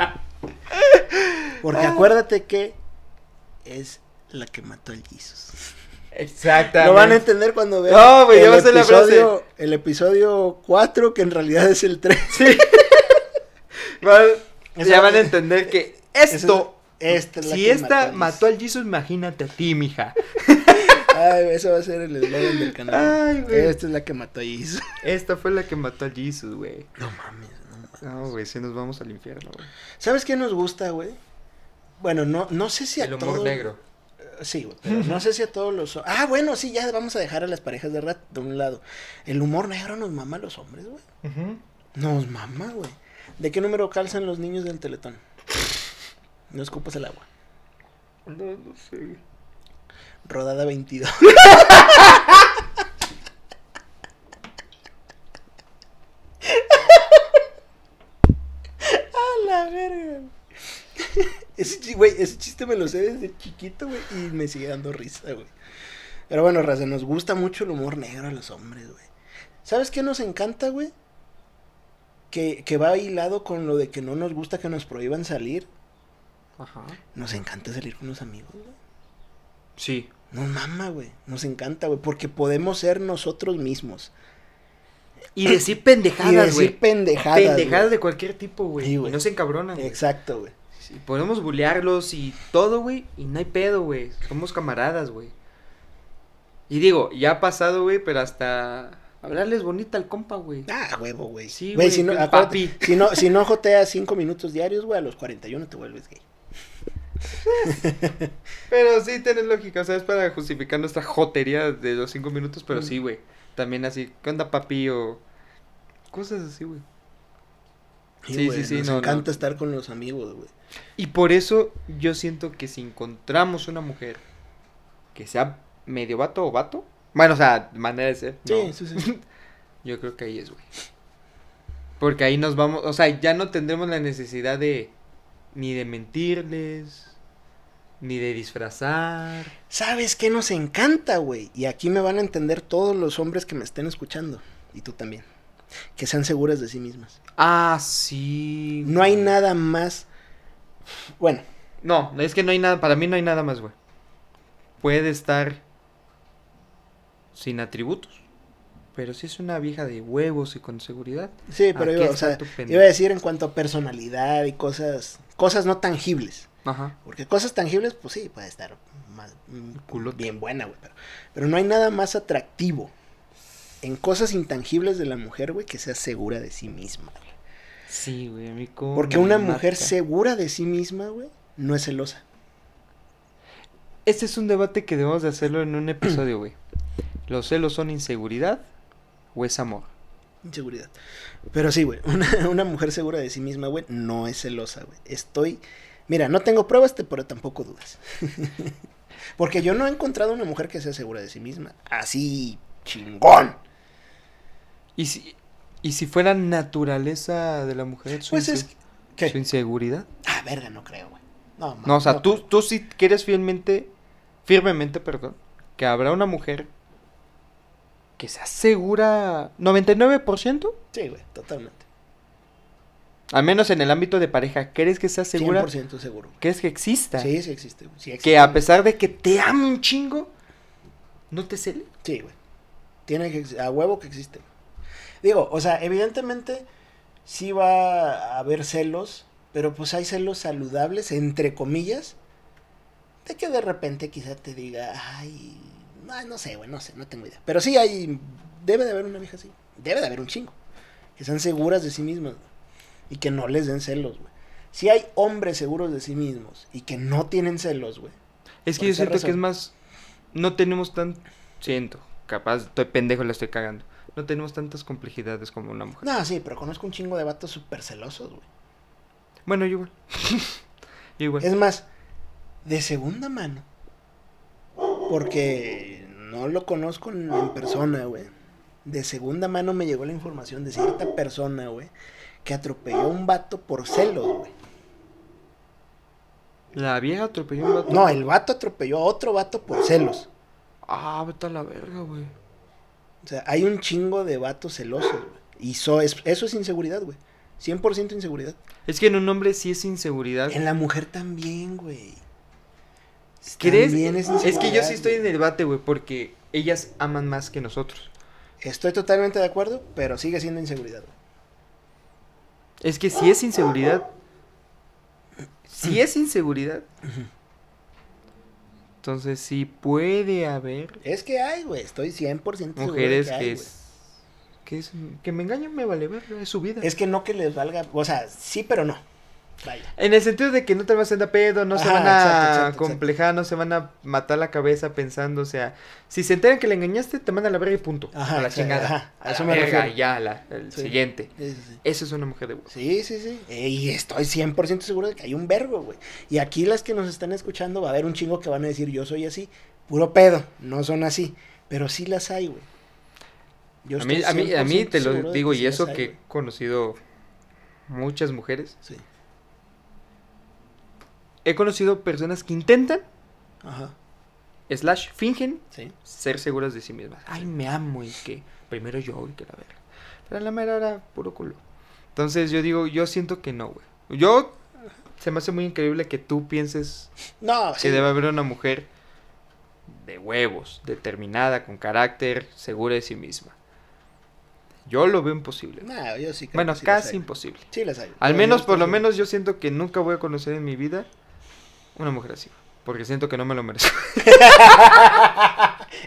Porque Ah. acuérdate que es la que mató al Jesus. Exactamente. Lo van a entender cuando vean No, güey, ya el, va a ser la episodio, el episodio 4, que en realidad es el 3. Sí. Esa- ya van a entender que esto. Esta es la si esta mató mató al Jesus, imagínate a ti, mija. Ay, eso va a ser el eslogan del canal. Ay, güey. Esta es la que mató a Jesus. Esta fue la que mató a Jesus, güey. No mames, no mames. No, güey, si nos vamos al infierno, güey. ¿Sabes qué nos gusta, güey? Bueno, no, no sé si a El humor todos- negro. Sí, güey, pero no sé si a todos los... Ah, bueno, sí, ya vamos a dejar a las parejas de rat de un lado. El humor negro nos mama a los hombres, güey. Nos mama, güey. ¿De qué número calzan los niños del teletón? No escupas el agua. No, no sé. Rodada 22. A la verga. Ese, güey, ese chiste me lo sé desde chiquito, güey, y me sigue dando risa, güey. Pero bueno, Raza, nos gusta mucho el humor negro a los hombres, güey. ¿Sabes qué nos encanta, güey? Que, que va hilado con lo de que no nos gusta que nos prohíban salir. Ajá. Nos encanta salir con los amigos, güey. Sí. Nos mama, güey. Nos encanta, güey. Porque podemos ser nosotros mismos. Y decir y pendejadas, decir güey. pendejadas. Pendejadas güey. de cualquier tipo, güey. Sí, y güey. no se encabronan, güey. Exacto, güey. Sí, podemos bulearlos y todo, güey. Y no hay pedo, güey. Somos camaradas, güey. Y digo, ya ha pasado, güey, pero hasta hablarles bonita al compa, güey. Ah, huevo, güey. Sí, Güey, güey, si no, si no, si no joteas cinco minutos diarios, güey, a los 41 te vuelves gay. Pero sí tienes lógica, o sea, es para justificar nuestra jotería de los cinco minutos, pero sí, güey. También así, ¿qué onda, papi? O cosas así, güey. Sí, sí, sí, Nos no, no. encanta estar con los amigos, güey. Y por eso yo siento que si encontramos una mujer que sea medio vato o vato, bueno, o sea, manera de ser, Sí, no, sí, sí. yo creo que ahí es, güey. Porque ahí nos vamos, o sea, ya no tendremos la necesidad de ni de mentirles, ni de disfrazar. ¿Sabes qué nos encanta, güey? Y aquí me van a entender todos los hombres que me estén escuchando. Y tú también. Que sean seguras de sí mismas. Ah, sí. No hay nada más. Bueno, No, es que no hay nada, para mí no hay nada más, güey. Puede estar sin atributos, pero si es una vieja de huevos y con seguridad. sí, pero iba, o sea, a decir en cuanto a personalidad y cosas, cosas no tangibles. Ajá. Porque cosas tangibles, pues sí, puede estar más, mm, Culote. bien buena, güey. Pero, pero no hay nada más atractivo en cosas intangibles de la mujer, güey, que sea segura de sí misma. güey. Sí, güey, a mí como Porque una mujer segura de sí misma, güey, no es celosa. Este es un debate que debemos de hacerlo en un episodio, güey. ¿Los celos son inseguridad o es amor? Inseguridad. Pero sí, güey, una, una mujer segura de sí misma, güey, no es celosa, güey. Estoy... Mira, no tengo pruebas, pero tampoco dudas. Porque yo no he encontrado una mujer que sea segura de sí misma. Así, chingón. ¿Y si, y si fuera naturaleza de la mujer su, Pues es... ¿Qué? su inseguridad? Ah, verga, no creo, güey. No, No, o sea, no tú, creo. tú sí quieres fielmente, firmemente, perdón, que habrá una mujer que sea segura 99%, Sí, güey, totalmente. al menos en el ámbito de pareja, ¿crees que sea segura? 100% seguro. güey. ¿Crees que exista? Sí, sí existe, güey. Sí existe, que a pesar de que te ame un chingo, no te cele. Sí, güey. Tiene que a huevo que existe. Digo, o sea, evidentemente sí va a haber celos, Pero pues hay celos saludables, entre comillas, de que de repente quizá te diga, ay, ay, no sé, güey, no sé, no tengo idea. Pero sí hay, debe de haber una vieja así, debe de haber un chingo, que sean seguras de sí mismas güey, y que no les den celos, güey. Si hay hombres seguros de sí mismos y que no tienen celos, güey. Es que yo siento que es más. No tenemos tan. Siento, capaz, estoy pendejo, la estoy cagando. No tenemos tantas complejidades como una mujer. No, sí, pero conozco un chingo de vatos súper celosos, güey. Bueno, yo igual. Yo igual. Es más, de segunda mano. Porque no lo conozco en, en persona, güey. De segunda mano me llegó la información de cierta persona, güey, que atropelló a un vato por celos, güey. La vieja atropelló a un vato. No, el vato atropelló a otro vato por celos. Ah, vete a la verga, güey. O sea, hay un chingo de vatos celosos, güey. Y so- es- eso es inseguridad, güey. 100% inseguridad. Es que en un hombre sí es inseguridad. En la mujer también, güey. ¿Crees? Es, es que yo sí estoy en el debate, güey, porque ellas aman más que nosotros. Estoy totalmente de acuerdo, pero sigue siendo inseguridad, güey. Es que si es inseguridad. Si es inseguridad. Entonces sí puede haber Es que hay, güey. Estoy 100% seguro de mujeres que, hay, que es. Que, es, que me engañan, me vale ver, es su vida. Es que no que les valga, o sea, sí, pero no. Vaya. En el sentido de que no te vas a hacer pedo, no se van a exacto, exacto, complejar, no se van a matar la cabeza pensando, o sea, si se enteran que le engañaste, te mandan a la verga y punto. Ajá, a la chingada. ajá, a a eso la me verga, refiero. ya, la, el Sí. siguiente. Sí, sí. Eso es una mujer de huevo. Sí, sí, sí. Y estoy 100% seguro de que hay un vergo, güey. Y aquí las que nos están escuchando va a haber un chingo que van a decir, yo soy así. Puro pedo, no son así. Pero sí las hay, güey. Yo A mí, a mí, a mí 100% te lo digo, y eso que he conocido muchas mujeres. Sí. He conocido personas que intentan, Ajá. slash, fingen Sí. ser seguras de sí mismas. Ay, me amo y que primero yo y que la verga. Pero la mera era puro culo. Entonces yo digo, yo siento que no, güey. Yo se me hace muy increíble que tú pienses No, que sí. debe haber una mujer de huevos, determinada, con carácter, segura de sí misma. Yo lo veo imposible. No, yo sí creo bueno, que sí casi imposible. Sí las hay. Al menos por lo menos yo siento que nunca voy a conocer en mi vida una mujer así. Porque siento que no me lo merezco.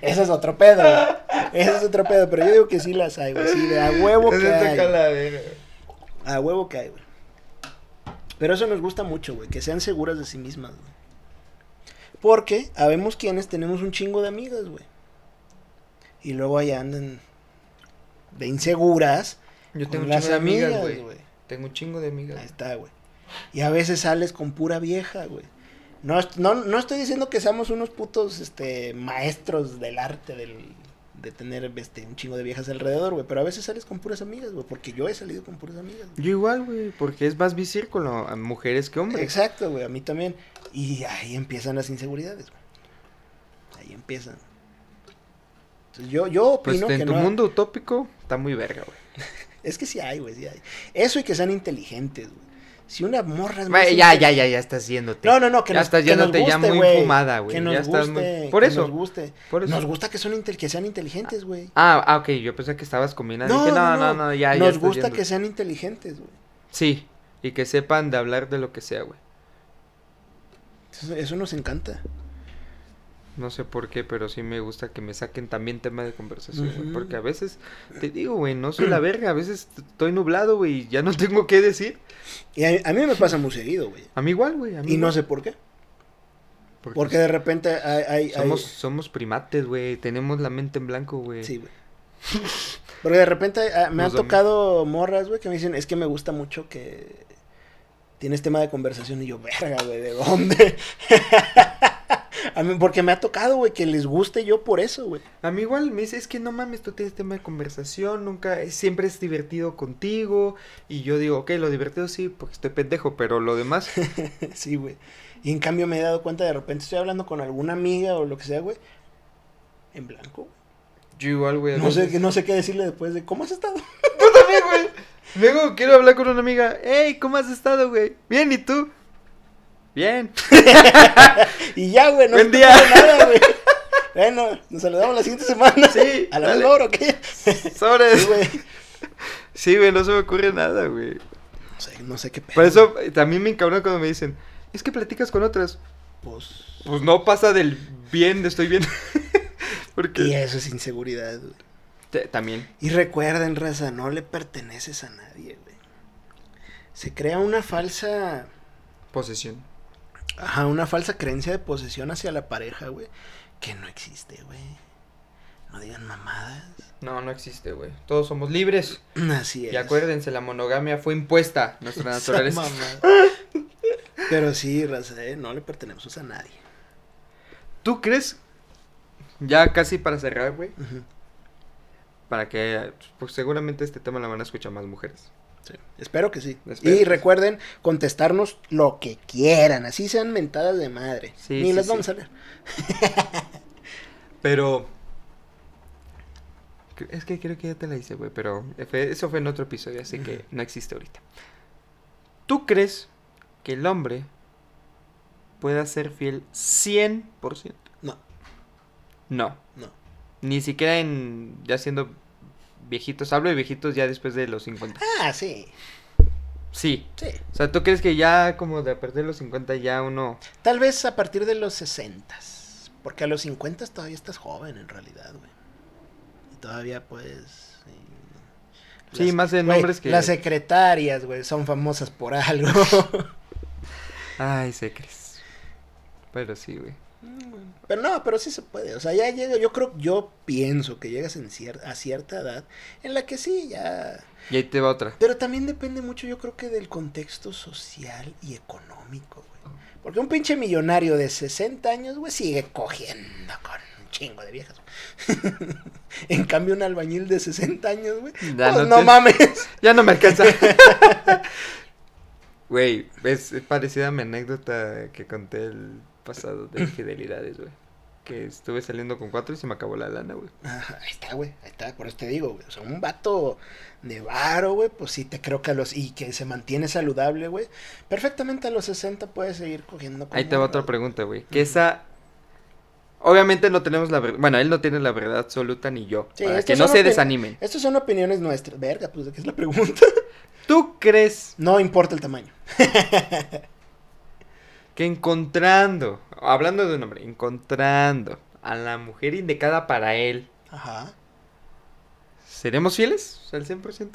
Ese es otro pedo. güey. Ese es otro pedo, pero yo digo que sí las hay, güey. Sí, de a huevo que hay. A huevo que hay, güey. Pero eso nos gusta mucho, güey, que sean seguras de sí mismas, güey. Porque habemos quienes tenemos un chingo de amigas, güey. Y luego allá andan de inseguras. Yo con tengo un las chingo de amigas, amigas, güey. Tengo un chingo de amigas. Ahí está, güey. Y a veces sales con pura vieja, güey. No, no, no estoy diciendo que seamos unos putos este, maestros del arte del, de tener este, un chingo de viejas alrededor, güey. Pero a veces sales con puras amigas, güey. Porque yo he salido con puras amigas. güey. Yo igual, güey, porque es más mi círculo a mujeres que hombres. Exacto, güey. A mí también. Y ahí empiezan las inseguridades, güey. Ahí empiezan. Entonces, yo, yo Pues opino en que tu no- mundo utópico está muy verga, güey. Es que sí hay, güey, sí hay. Eso y que sean inteligentes, güey. Si una morra es más Ya, ya, ya, ya estás yéndote. No, no, no, que ya nos, estás que nos yéndote ya guste, muy güey. fumada, güey. Que nos Ya estás muy... guste, Por que eso, nos guste. por eso. Nos gusta que, son intel- que sean inteligentes, güey. Ah, ah, ok, yo pensé que estabas combinando. No, Dije, no, no, no, no, ya, ya Nos estás gusta yendo. que sean inteligentes, güey. Sí, y que sepan de hablar de lo que sea, güey. Eso, eso nos encanta. No sé por qué, pero sí me gusta que me saquen también tema de conversación, güey. Porque a veces, te digo, güey, no soy la verga. A veces estoy nublado, güey, y ya no tengo qué decir. Y a, a mí me pasa muy seguido, güey. A mí igual, güey. Y no sé por qué. Porque Porque de repente hay... hay- somos, hay- somos primates, güey. Tenemos la mente en blanco, güey. Sí, güey. Porque de repente ah, me han damos- tocado morras, güey, que me dicen, es que me gusta mucho que tienes tema de conversación. Y yo, verga, güey, ¿de dónde? A mí, porque me ha tocado, güey, que les guste yo por eso, güey. A mí igual me dice, es que no mames, tú tienes tema de conversación, nunca, siempre es divertido contigo. Y yo digo, ok, lo divertido sí, porque estoy pendejo, pero lo demás, sí, güey. Y en cambio me he dado cuenta, de repente estoy hablando con alguna amiga o lo que sea, güey, en blanco. yo igual, güey. No sé, no sé qué decirle después de, ¿cómo has estado? Yo también, güey. Luego quiero hablar con una amiga, hey, ¿cómo has estado, güey? Bien, ¿y tú? Bien. Y ya, güey, no Buen día. nada, güey. Bueno, nos saludamos la siguiente semana. Sí, A la misma hora, ¿o qué? Sobres. Sí, güey. Sí, güey, no se me ocurre nada, güey. No sé, no sé qué pedo. Por eso eh, también me encabrona cuando me dicen, es que platicas con otras. Pues, Pues no pasa del bien, de estoy bien. Porque y eso es inseguridad, güey. Te- también. Y recuerden, raza, no le perteneces a nadie, güey. Se crea una falsa... Posesión. Ajá, una falsa creencia de posesión hacia la pareja, güey. Que no existe, güey. No digan mamadas. No, no existe, güey. Todos somos libres. Así es. Y acuérdense, la monogamia fue impuesta. Nuestra naturaleza. Pero sí, raza, eh, no le pertenecemos a nadie. ¿Tú crees? Ya casi para cerrar, güey. Para que, pues seguramente este tema lo van a escuchar más mujeres. Sí. Espero que sí. Espero y que sí. recuerden contestarnos lo que quieran, así sean mentadas de madre. Sí, Ni las vamos a leer. Pero. Es que creo que ya te la hice, güey. Pero eso fue en otro episodio, así que no existe ahorita. ¿Tú crees que el hombre pueda ser fiel 100%? No, No. no. Ni siquiera en. Ya siendo viejitos. Hablo de viejitos ya después de los 50. Ah, sí, Sí. sí. O sea, ¿tú crees que ya como de a partir de los 50 ya uno... Tal vez a partir de los 60. Porque a los 50 todavía estás joven en realidad, güey. Y todavía pues... sí. Sí, más en güey, hombres que- Las secretarias, güey, son famosas por algo. Ay, se crees. Pero sí, güey. Pero no, pero sí se puede. O sea, ya llega, yo creo, yo pienso que llegas en cier- a cierta edad en la que sí, ya... Y ahí te va otra. Pero también depende mucho, yo creo que del contexto social y económico, güey. Porque un pinche millonario de 60 años, güey, sigue cogiendo con un chingo de viejas. en cambio, un albañil de 60 años, güey, Ya pues no no, te- mames. Ya no me alcanza. Güey, es parecida a mi anécdota que conté el pasado de infidelidades, güey. Que estuve saliendo con cuatro y se me acabó la lana, güey. Ajá, ahí está, güey, ahí está, por eso te digo, güey. O sea, un vato de varo, güey, pues sí te creo que a los... Y que se mantiene saludable, güey. Perfectamente a los 60 puede seguir cogiendo Ahí te va otra pregunta, güey. Que esa... Obviamente no tenemos la verdad... Bueno, él no tiene la verdad absoluta ni yo. Sí, para que no se desanimen. Estas son opiniones nuestras. Verga, pues de qué es la pregunta. ¿Tú crees No importa el tamaño. que encontrando... Hablando de un hombre, encontrando a la mujer indicada para él... Ajá. ¿Seremos fieles? Al 100%.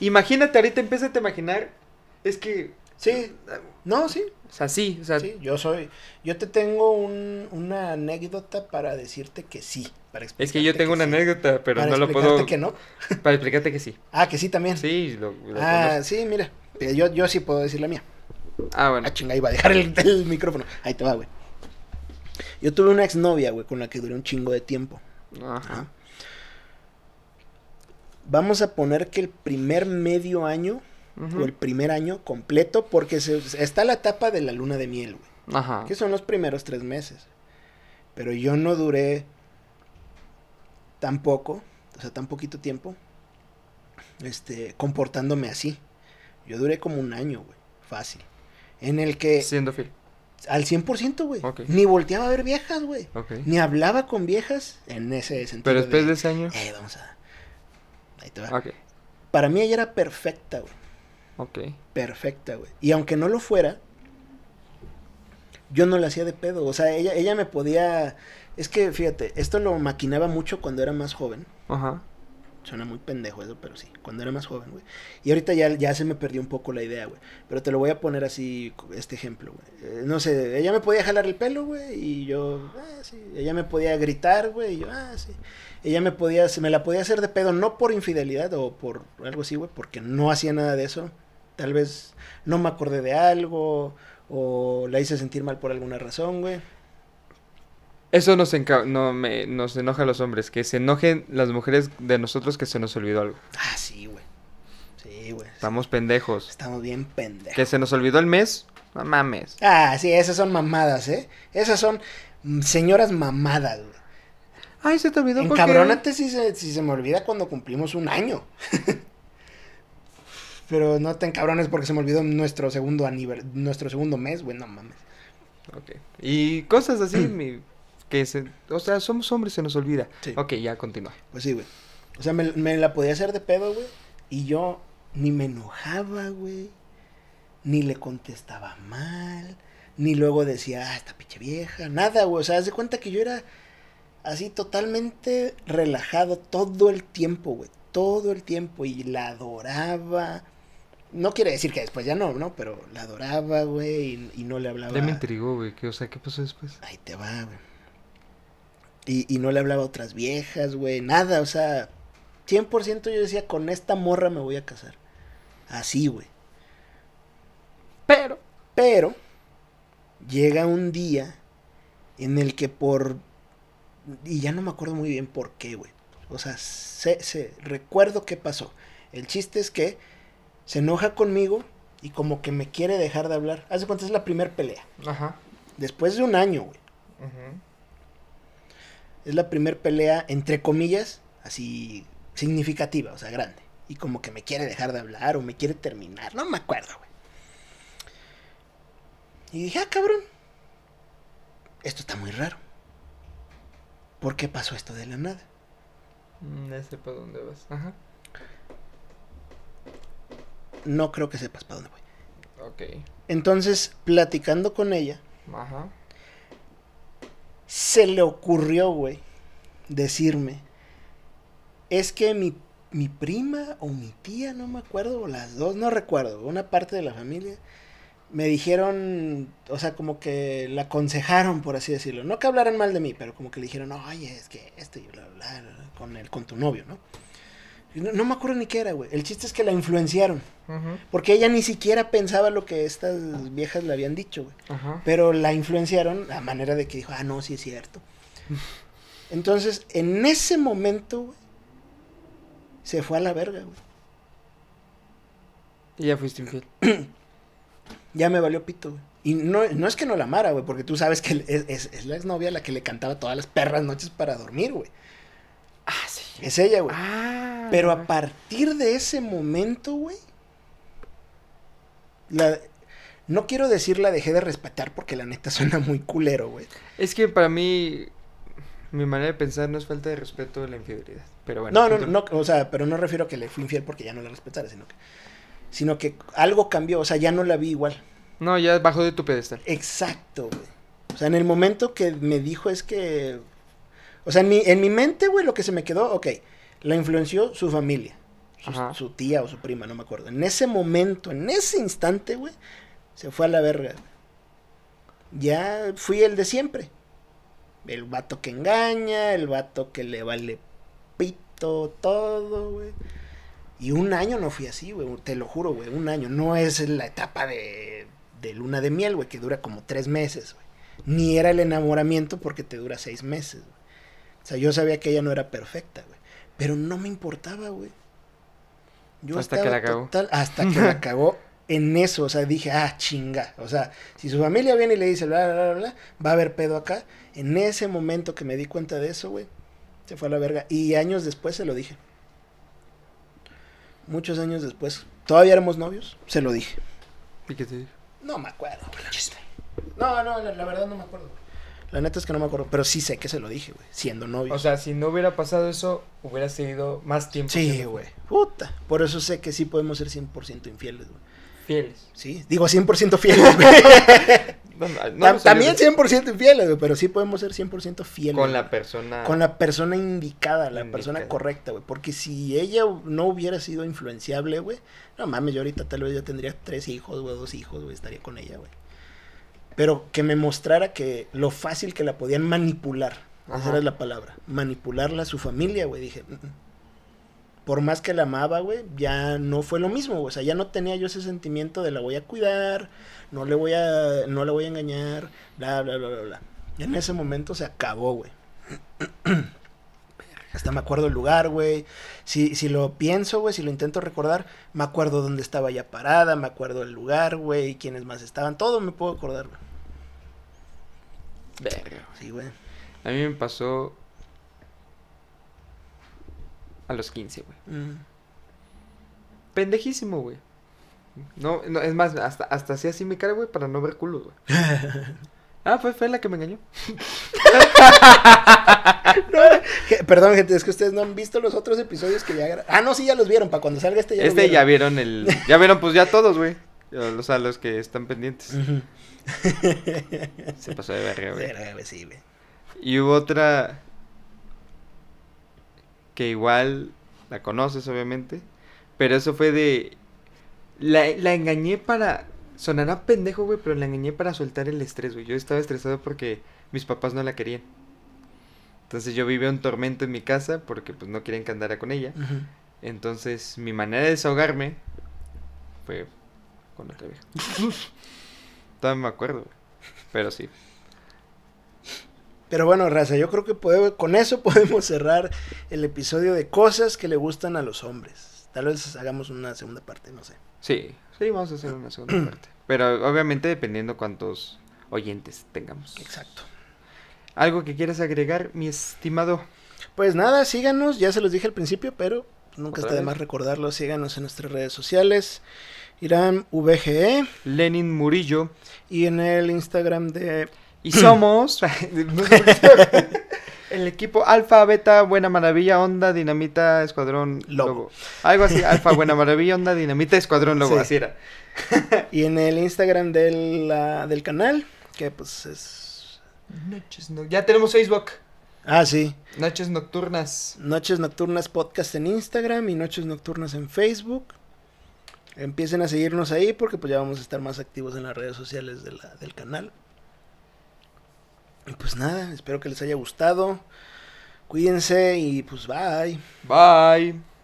Imagínate, ahorita empieza a imaginar. Es que. Sí. No, sí. O sea, sí. O sea, Sí, yo soy. Yo te tengo un, una anécdota para decirte que sí. Para es que yo tengo que una sí. anécdota, pero Para no lo puedo. que no. Para explicarte que sí. Ah, que sí también. Sí, lo, lo ah, conozco. sí, mira. Eh, Yo, yo sí puedo decir la mía. Ah, bueno. Ah, chinga, iba a dejar el, el micrófono. Ahí te va, güey. Yo tuve una exnovia, güey, con la que duré un chingo de tiempo. Ajá. Vamos a poner que el primer medio año, o el primer año completo, porque se, está la etapa de la luna de miel, güey. Ajá. Que son los primeros tres meses. Pero yo no duré tan poco, o sea, tan poquito tiempo, este, comportándome así. Yo duré como un año, güey, fácil. En el que, Siendo fiel. al 100%, güey. Ok. Ni volteaba a ver viejas, güey. Ni hablaba con viejas en ese sentido. Pero después de, de ese año. Eh, vamos a... Ahí te va. Para mí ella era perfecta, güey. Ok. perfecta, güey. Y aunque no lo fuera, yo no la hacía de pedo. O sea, ella, ella me podía. Es que, fíjate, esto lo maquinaba mucho cuando era más joven. Ajá. Suena muy pendejo eso, pero sí, cuando era más joven, güey. Y ahorita ya, ya se me perdió un poco la idea, güey. Pero te lo voy a poner así, este ejemplo, güey. Eh, no sé, ella me podía jalar el pelo, güey, y yo, ah, sí. Ella me podía gritar, güey, y yo, ah, sí. Ella me podía, se me la podía hacer de pedo, no por infidelidad o por algo así, güey, porque no hacía nada de eso. Tal vez no me acordé de algo, o la hice sentir mal por alguna razón, güey. Eso nos, enca- no, me, nos enoja a los hombres. Que se enojen las mujeres de nosotros que se nos olvidó algo. Ah, sí, güey. Sí, güey. Estamos pendejos. Estamos bien pendejos. Que se nos olvidó el mes. No mames. Ah, sí, esas son mamadas, ¿eh? Esas son mm, señoras mamadas, güey. Ay, se te olvidó porque... Encabrónate si se, si se me olvida cuando cumplimos un año. Pero no te encabrones porque se me olvidó nuestro segundo aniver nuestro segundo mes, güey, no mames. Ok. Y cosas así, mi- que se... O sea, somos hombres, se nos olvida. Sí. Ok, ya continúa. Pues sí, güey. O sea, me, me la podía hacer de pedo, güey. Y yo ni me enojaba, güey, ni le contestaba mal, ni luego decía, ah, esta pinche vieja, nada, güey. O sea, haz de cuenta que yo era así totalmente relajado todo el tiempo, güey. Todo el tiempo. Y la adoraba. No quiere decir que después ya no, ¿no? Pero la adoraba, güey, y, y no le hablaba. Ya me intrigó, güey. ¿Qué, o sea, ¿qué pasó después? Ahí te va, güey. Y, y no le hablaba a otras viejas, güey, nada, o sea, 100% yo decía, con esta morra me voy a casar. Así, güey. Pero. Pero llega un día en el que por... Y ya no me acuerdo muy bien por qué, güey. O sea, sé, sé, recuerdo qué pasó. El chiste es que se enoja conmigo y como que me quiere dejar de hablar. Hace cuenta es la primera pelea. Ajá. Después de un año, güey. Es la primera pelea, entre comillas, así significativa, o sea, grande. Y como que me quiere dejar de hablar o me quiere terminar. No me acuerdo, güey. Y dije, ah, cabrón. Esto está muy raro. ¿Por qué pasó esto de la nada? Mm, Ya sé para dónde vas. Ajá. No creo que sepas para dónde voy. Ok. Entonces, platicando con ella, Ajá. Se le ocurrió, güey, decirme, es que mi, mi prima o mi tía, no me acuerdo, o las dos, no recuerdo, una parte de la familia, me dijeron, o sea, como que la aconsejaron, por así decirlo, no que hablaran mal de mí, pero como que le dijeron, oye, es que esto y bla, bla, bla, bla", con, el, con tu novio, ¿no? No, no me acuerdo ni qué era, güey. El chiste es que la influenciaron. Porque ella ni siquiera pensaba lo que estas viejas le habían dicho, güey. Pero la influenciaron a manera de que dijo, ah, no, sí es cierto. Entonces, en ese momento, güey, se fue a la verga, güey. Y ya fuiste infiel. Ya me valió pito, güey. Y no, no es que no la amara, güey, porque tú sabes que es, es- es la exnovia la que le cantaba todas las perras noches para dormir, güey. Ah, sí. Es ella, güey. Ah. Pero a partir de ese momento, güey, la... No quiero decir la dejé de respetar porque la neta suena muy culero, güey. Es que para mí. Mi manera de pensar no es falta de respeto de la infidelidad. Pero bueno. No, no, continúa. no, o sea, pero no refiero a que le fui infiel porque ya no la respetara, sino que, sino que algo cambió, o sea, ya no la vi igual. No, ya bajó de tu pedestal. Exacto, güey. O sea, en el momento que me dijo es que, o sea, en mi, en mi mente, güey, lo que se me quedó, ok, la influenció su familia, su, su tía o su prima, no me acuerdo. En ese momento, en ese instante, güey, se fue a la verga. Ya fui el de siempre. El vato que engaña, el vato que le vale pito, todo, güey. Y un año no fui así, güey, te lo juro, güey, un año. No es la etapa de, de luna de miel, güey, que dura como tres meses, güey. Ni era el enamoramiento porque te dura seis meses, güey. O sea, yo sabía que ella no era perfecta, güey. Pero no me importaba, güey. Yo Hasta que la cagó. total- hasta que la cagó en eso. O sea, dije, ah, chinga. O sea, si su familia viene y le dice, bla, bla, bla, bla, va a haber pedo acá. En ese momento que me di cuenta de eso, güey, se fue a la verga. Y años después se lo dije. Muchos años después. Todavía éramos novios. Se lo dije. ¿Y qué te dijo? No me acuerdo. No, no, la, la verdad no me acuerdo. La neta es que no me acuerdo. Pero sí sé que se lo dije, güey. Siendo novio. O sea, si no hubiera pasado eso, hubiera seguido más tiempo. sí, güey. Puta. Por eso sé que sí podemos ser 100% infieles, güey. Fieles. Sí, digo 100% fieles, güey. No, no, no También bien. 100% infieles, güey. Pero sí podemos ser 100% fieles. Con la persona. Con la persona indicada, la Indicada. persona correcta, güey. Porque si ella no hubiera sido influenciable, güey. No mames, yo ahorita tal vez ya tendría tres hijos, güey, dos hijos, güey. Estaría con ella, güey. Pero que me mostrara que lo fácil que la podían manipular. Esa era la palabra. Manipularla a su familia, güey. Dije, "Mm, mm". por más que la amaba, güey, ya no fue lo mismo, güey. O sea, ya no tenía yo ese sentimiento de la voy a cuidar, no le voy a, no la voy a engañar, bla, bla, bla, bla, bla. Y en ese momento se acabó, güey. Hasta me acuerdo el lugar, güey. Si, si lo pienso, güey, si lo intento recordar, me acuerdo dónde estaba ya parada, me acuerdo el lugar, güey, quiénes más estaban, todo me puedo acordar, güey. Verga. Sí, güey. A mí me pasó. A los 15, güey. Mm. Pendejísimo, güey. No, no, es más, hasta, hasta hacía así mi cara, güey, para no ver culos, güey. Ah, fue, fue la que me engañó. Que- Perdón, gente, es que ustedes no han visto los otros episodios que ya... Ah, no, sí, ya los vieron. Para cuando salga este ya lo Este ya vieron. vieron el. Ya vieron, pues ya todos, güey. O sea, los que están pendientes. Se pasó de verga, güey. Verga, güey, sí, güey. Y hubo otra. Que igual la conoces, obviamente. Pero eso fue de. La, la engañé para. Sonará pendejo, güey, pero la engañé para soltar el estrés, güey. Yo estaba estresado porque mis papás no la querían. Entonces yo vivía un tormento en mi casa porque pues no querían que andara con ella. Entonces mi manera de desahogarme fue con otra vieja. Todavía me acuerdo, güey. Pero sí. Pero bueno, Raza, yo creo que con eso podemos cerrar el episodio de cosas que le gustan a los hombres. Tal vez hagamos una segunda parte, no sé. Sí, sí, vamos a hacer una segunda parte. Pero obviamente dependiendo cuántos oyentes tengamos. Exacto. ¿Algo que quieras agregar, mi estimado? Pues nada, síganos, ya se los dije al principio, pero nunca ¿Otra está de más recordarlo. Síganos en nuestras redes sociales, Irán VGE Lenin Murillo. y en el Instagram de... Y somos el equipo Alfa, Beta, Buena Maravilla, Onda, Dinamita, Escuadrón, Lobo. Lobo. Algo así, Alfa, Buena Maravilla, Onda, Dinamita, Escuadrón, Lobo. Sí. Así era. Y en el Instagram del, la- del canal, que pues es... Noches no- Ya tenemos Facebook. Ah, sí. Noches Nocturnas. Noches Nocturnas Podcast en Instagram y Noches Nocturnas en Facebook. Empiecen a seguirnos ahí porque pues ya vamos a estar más activos en las redes sociales de del canal. Y pues nada, espero que les haya gustado. Cuídense y pues bye. Bye.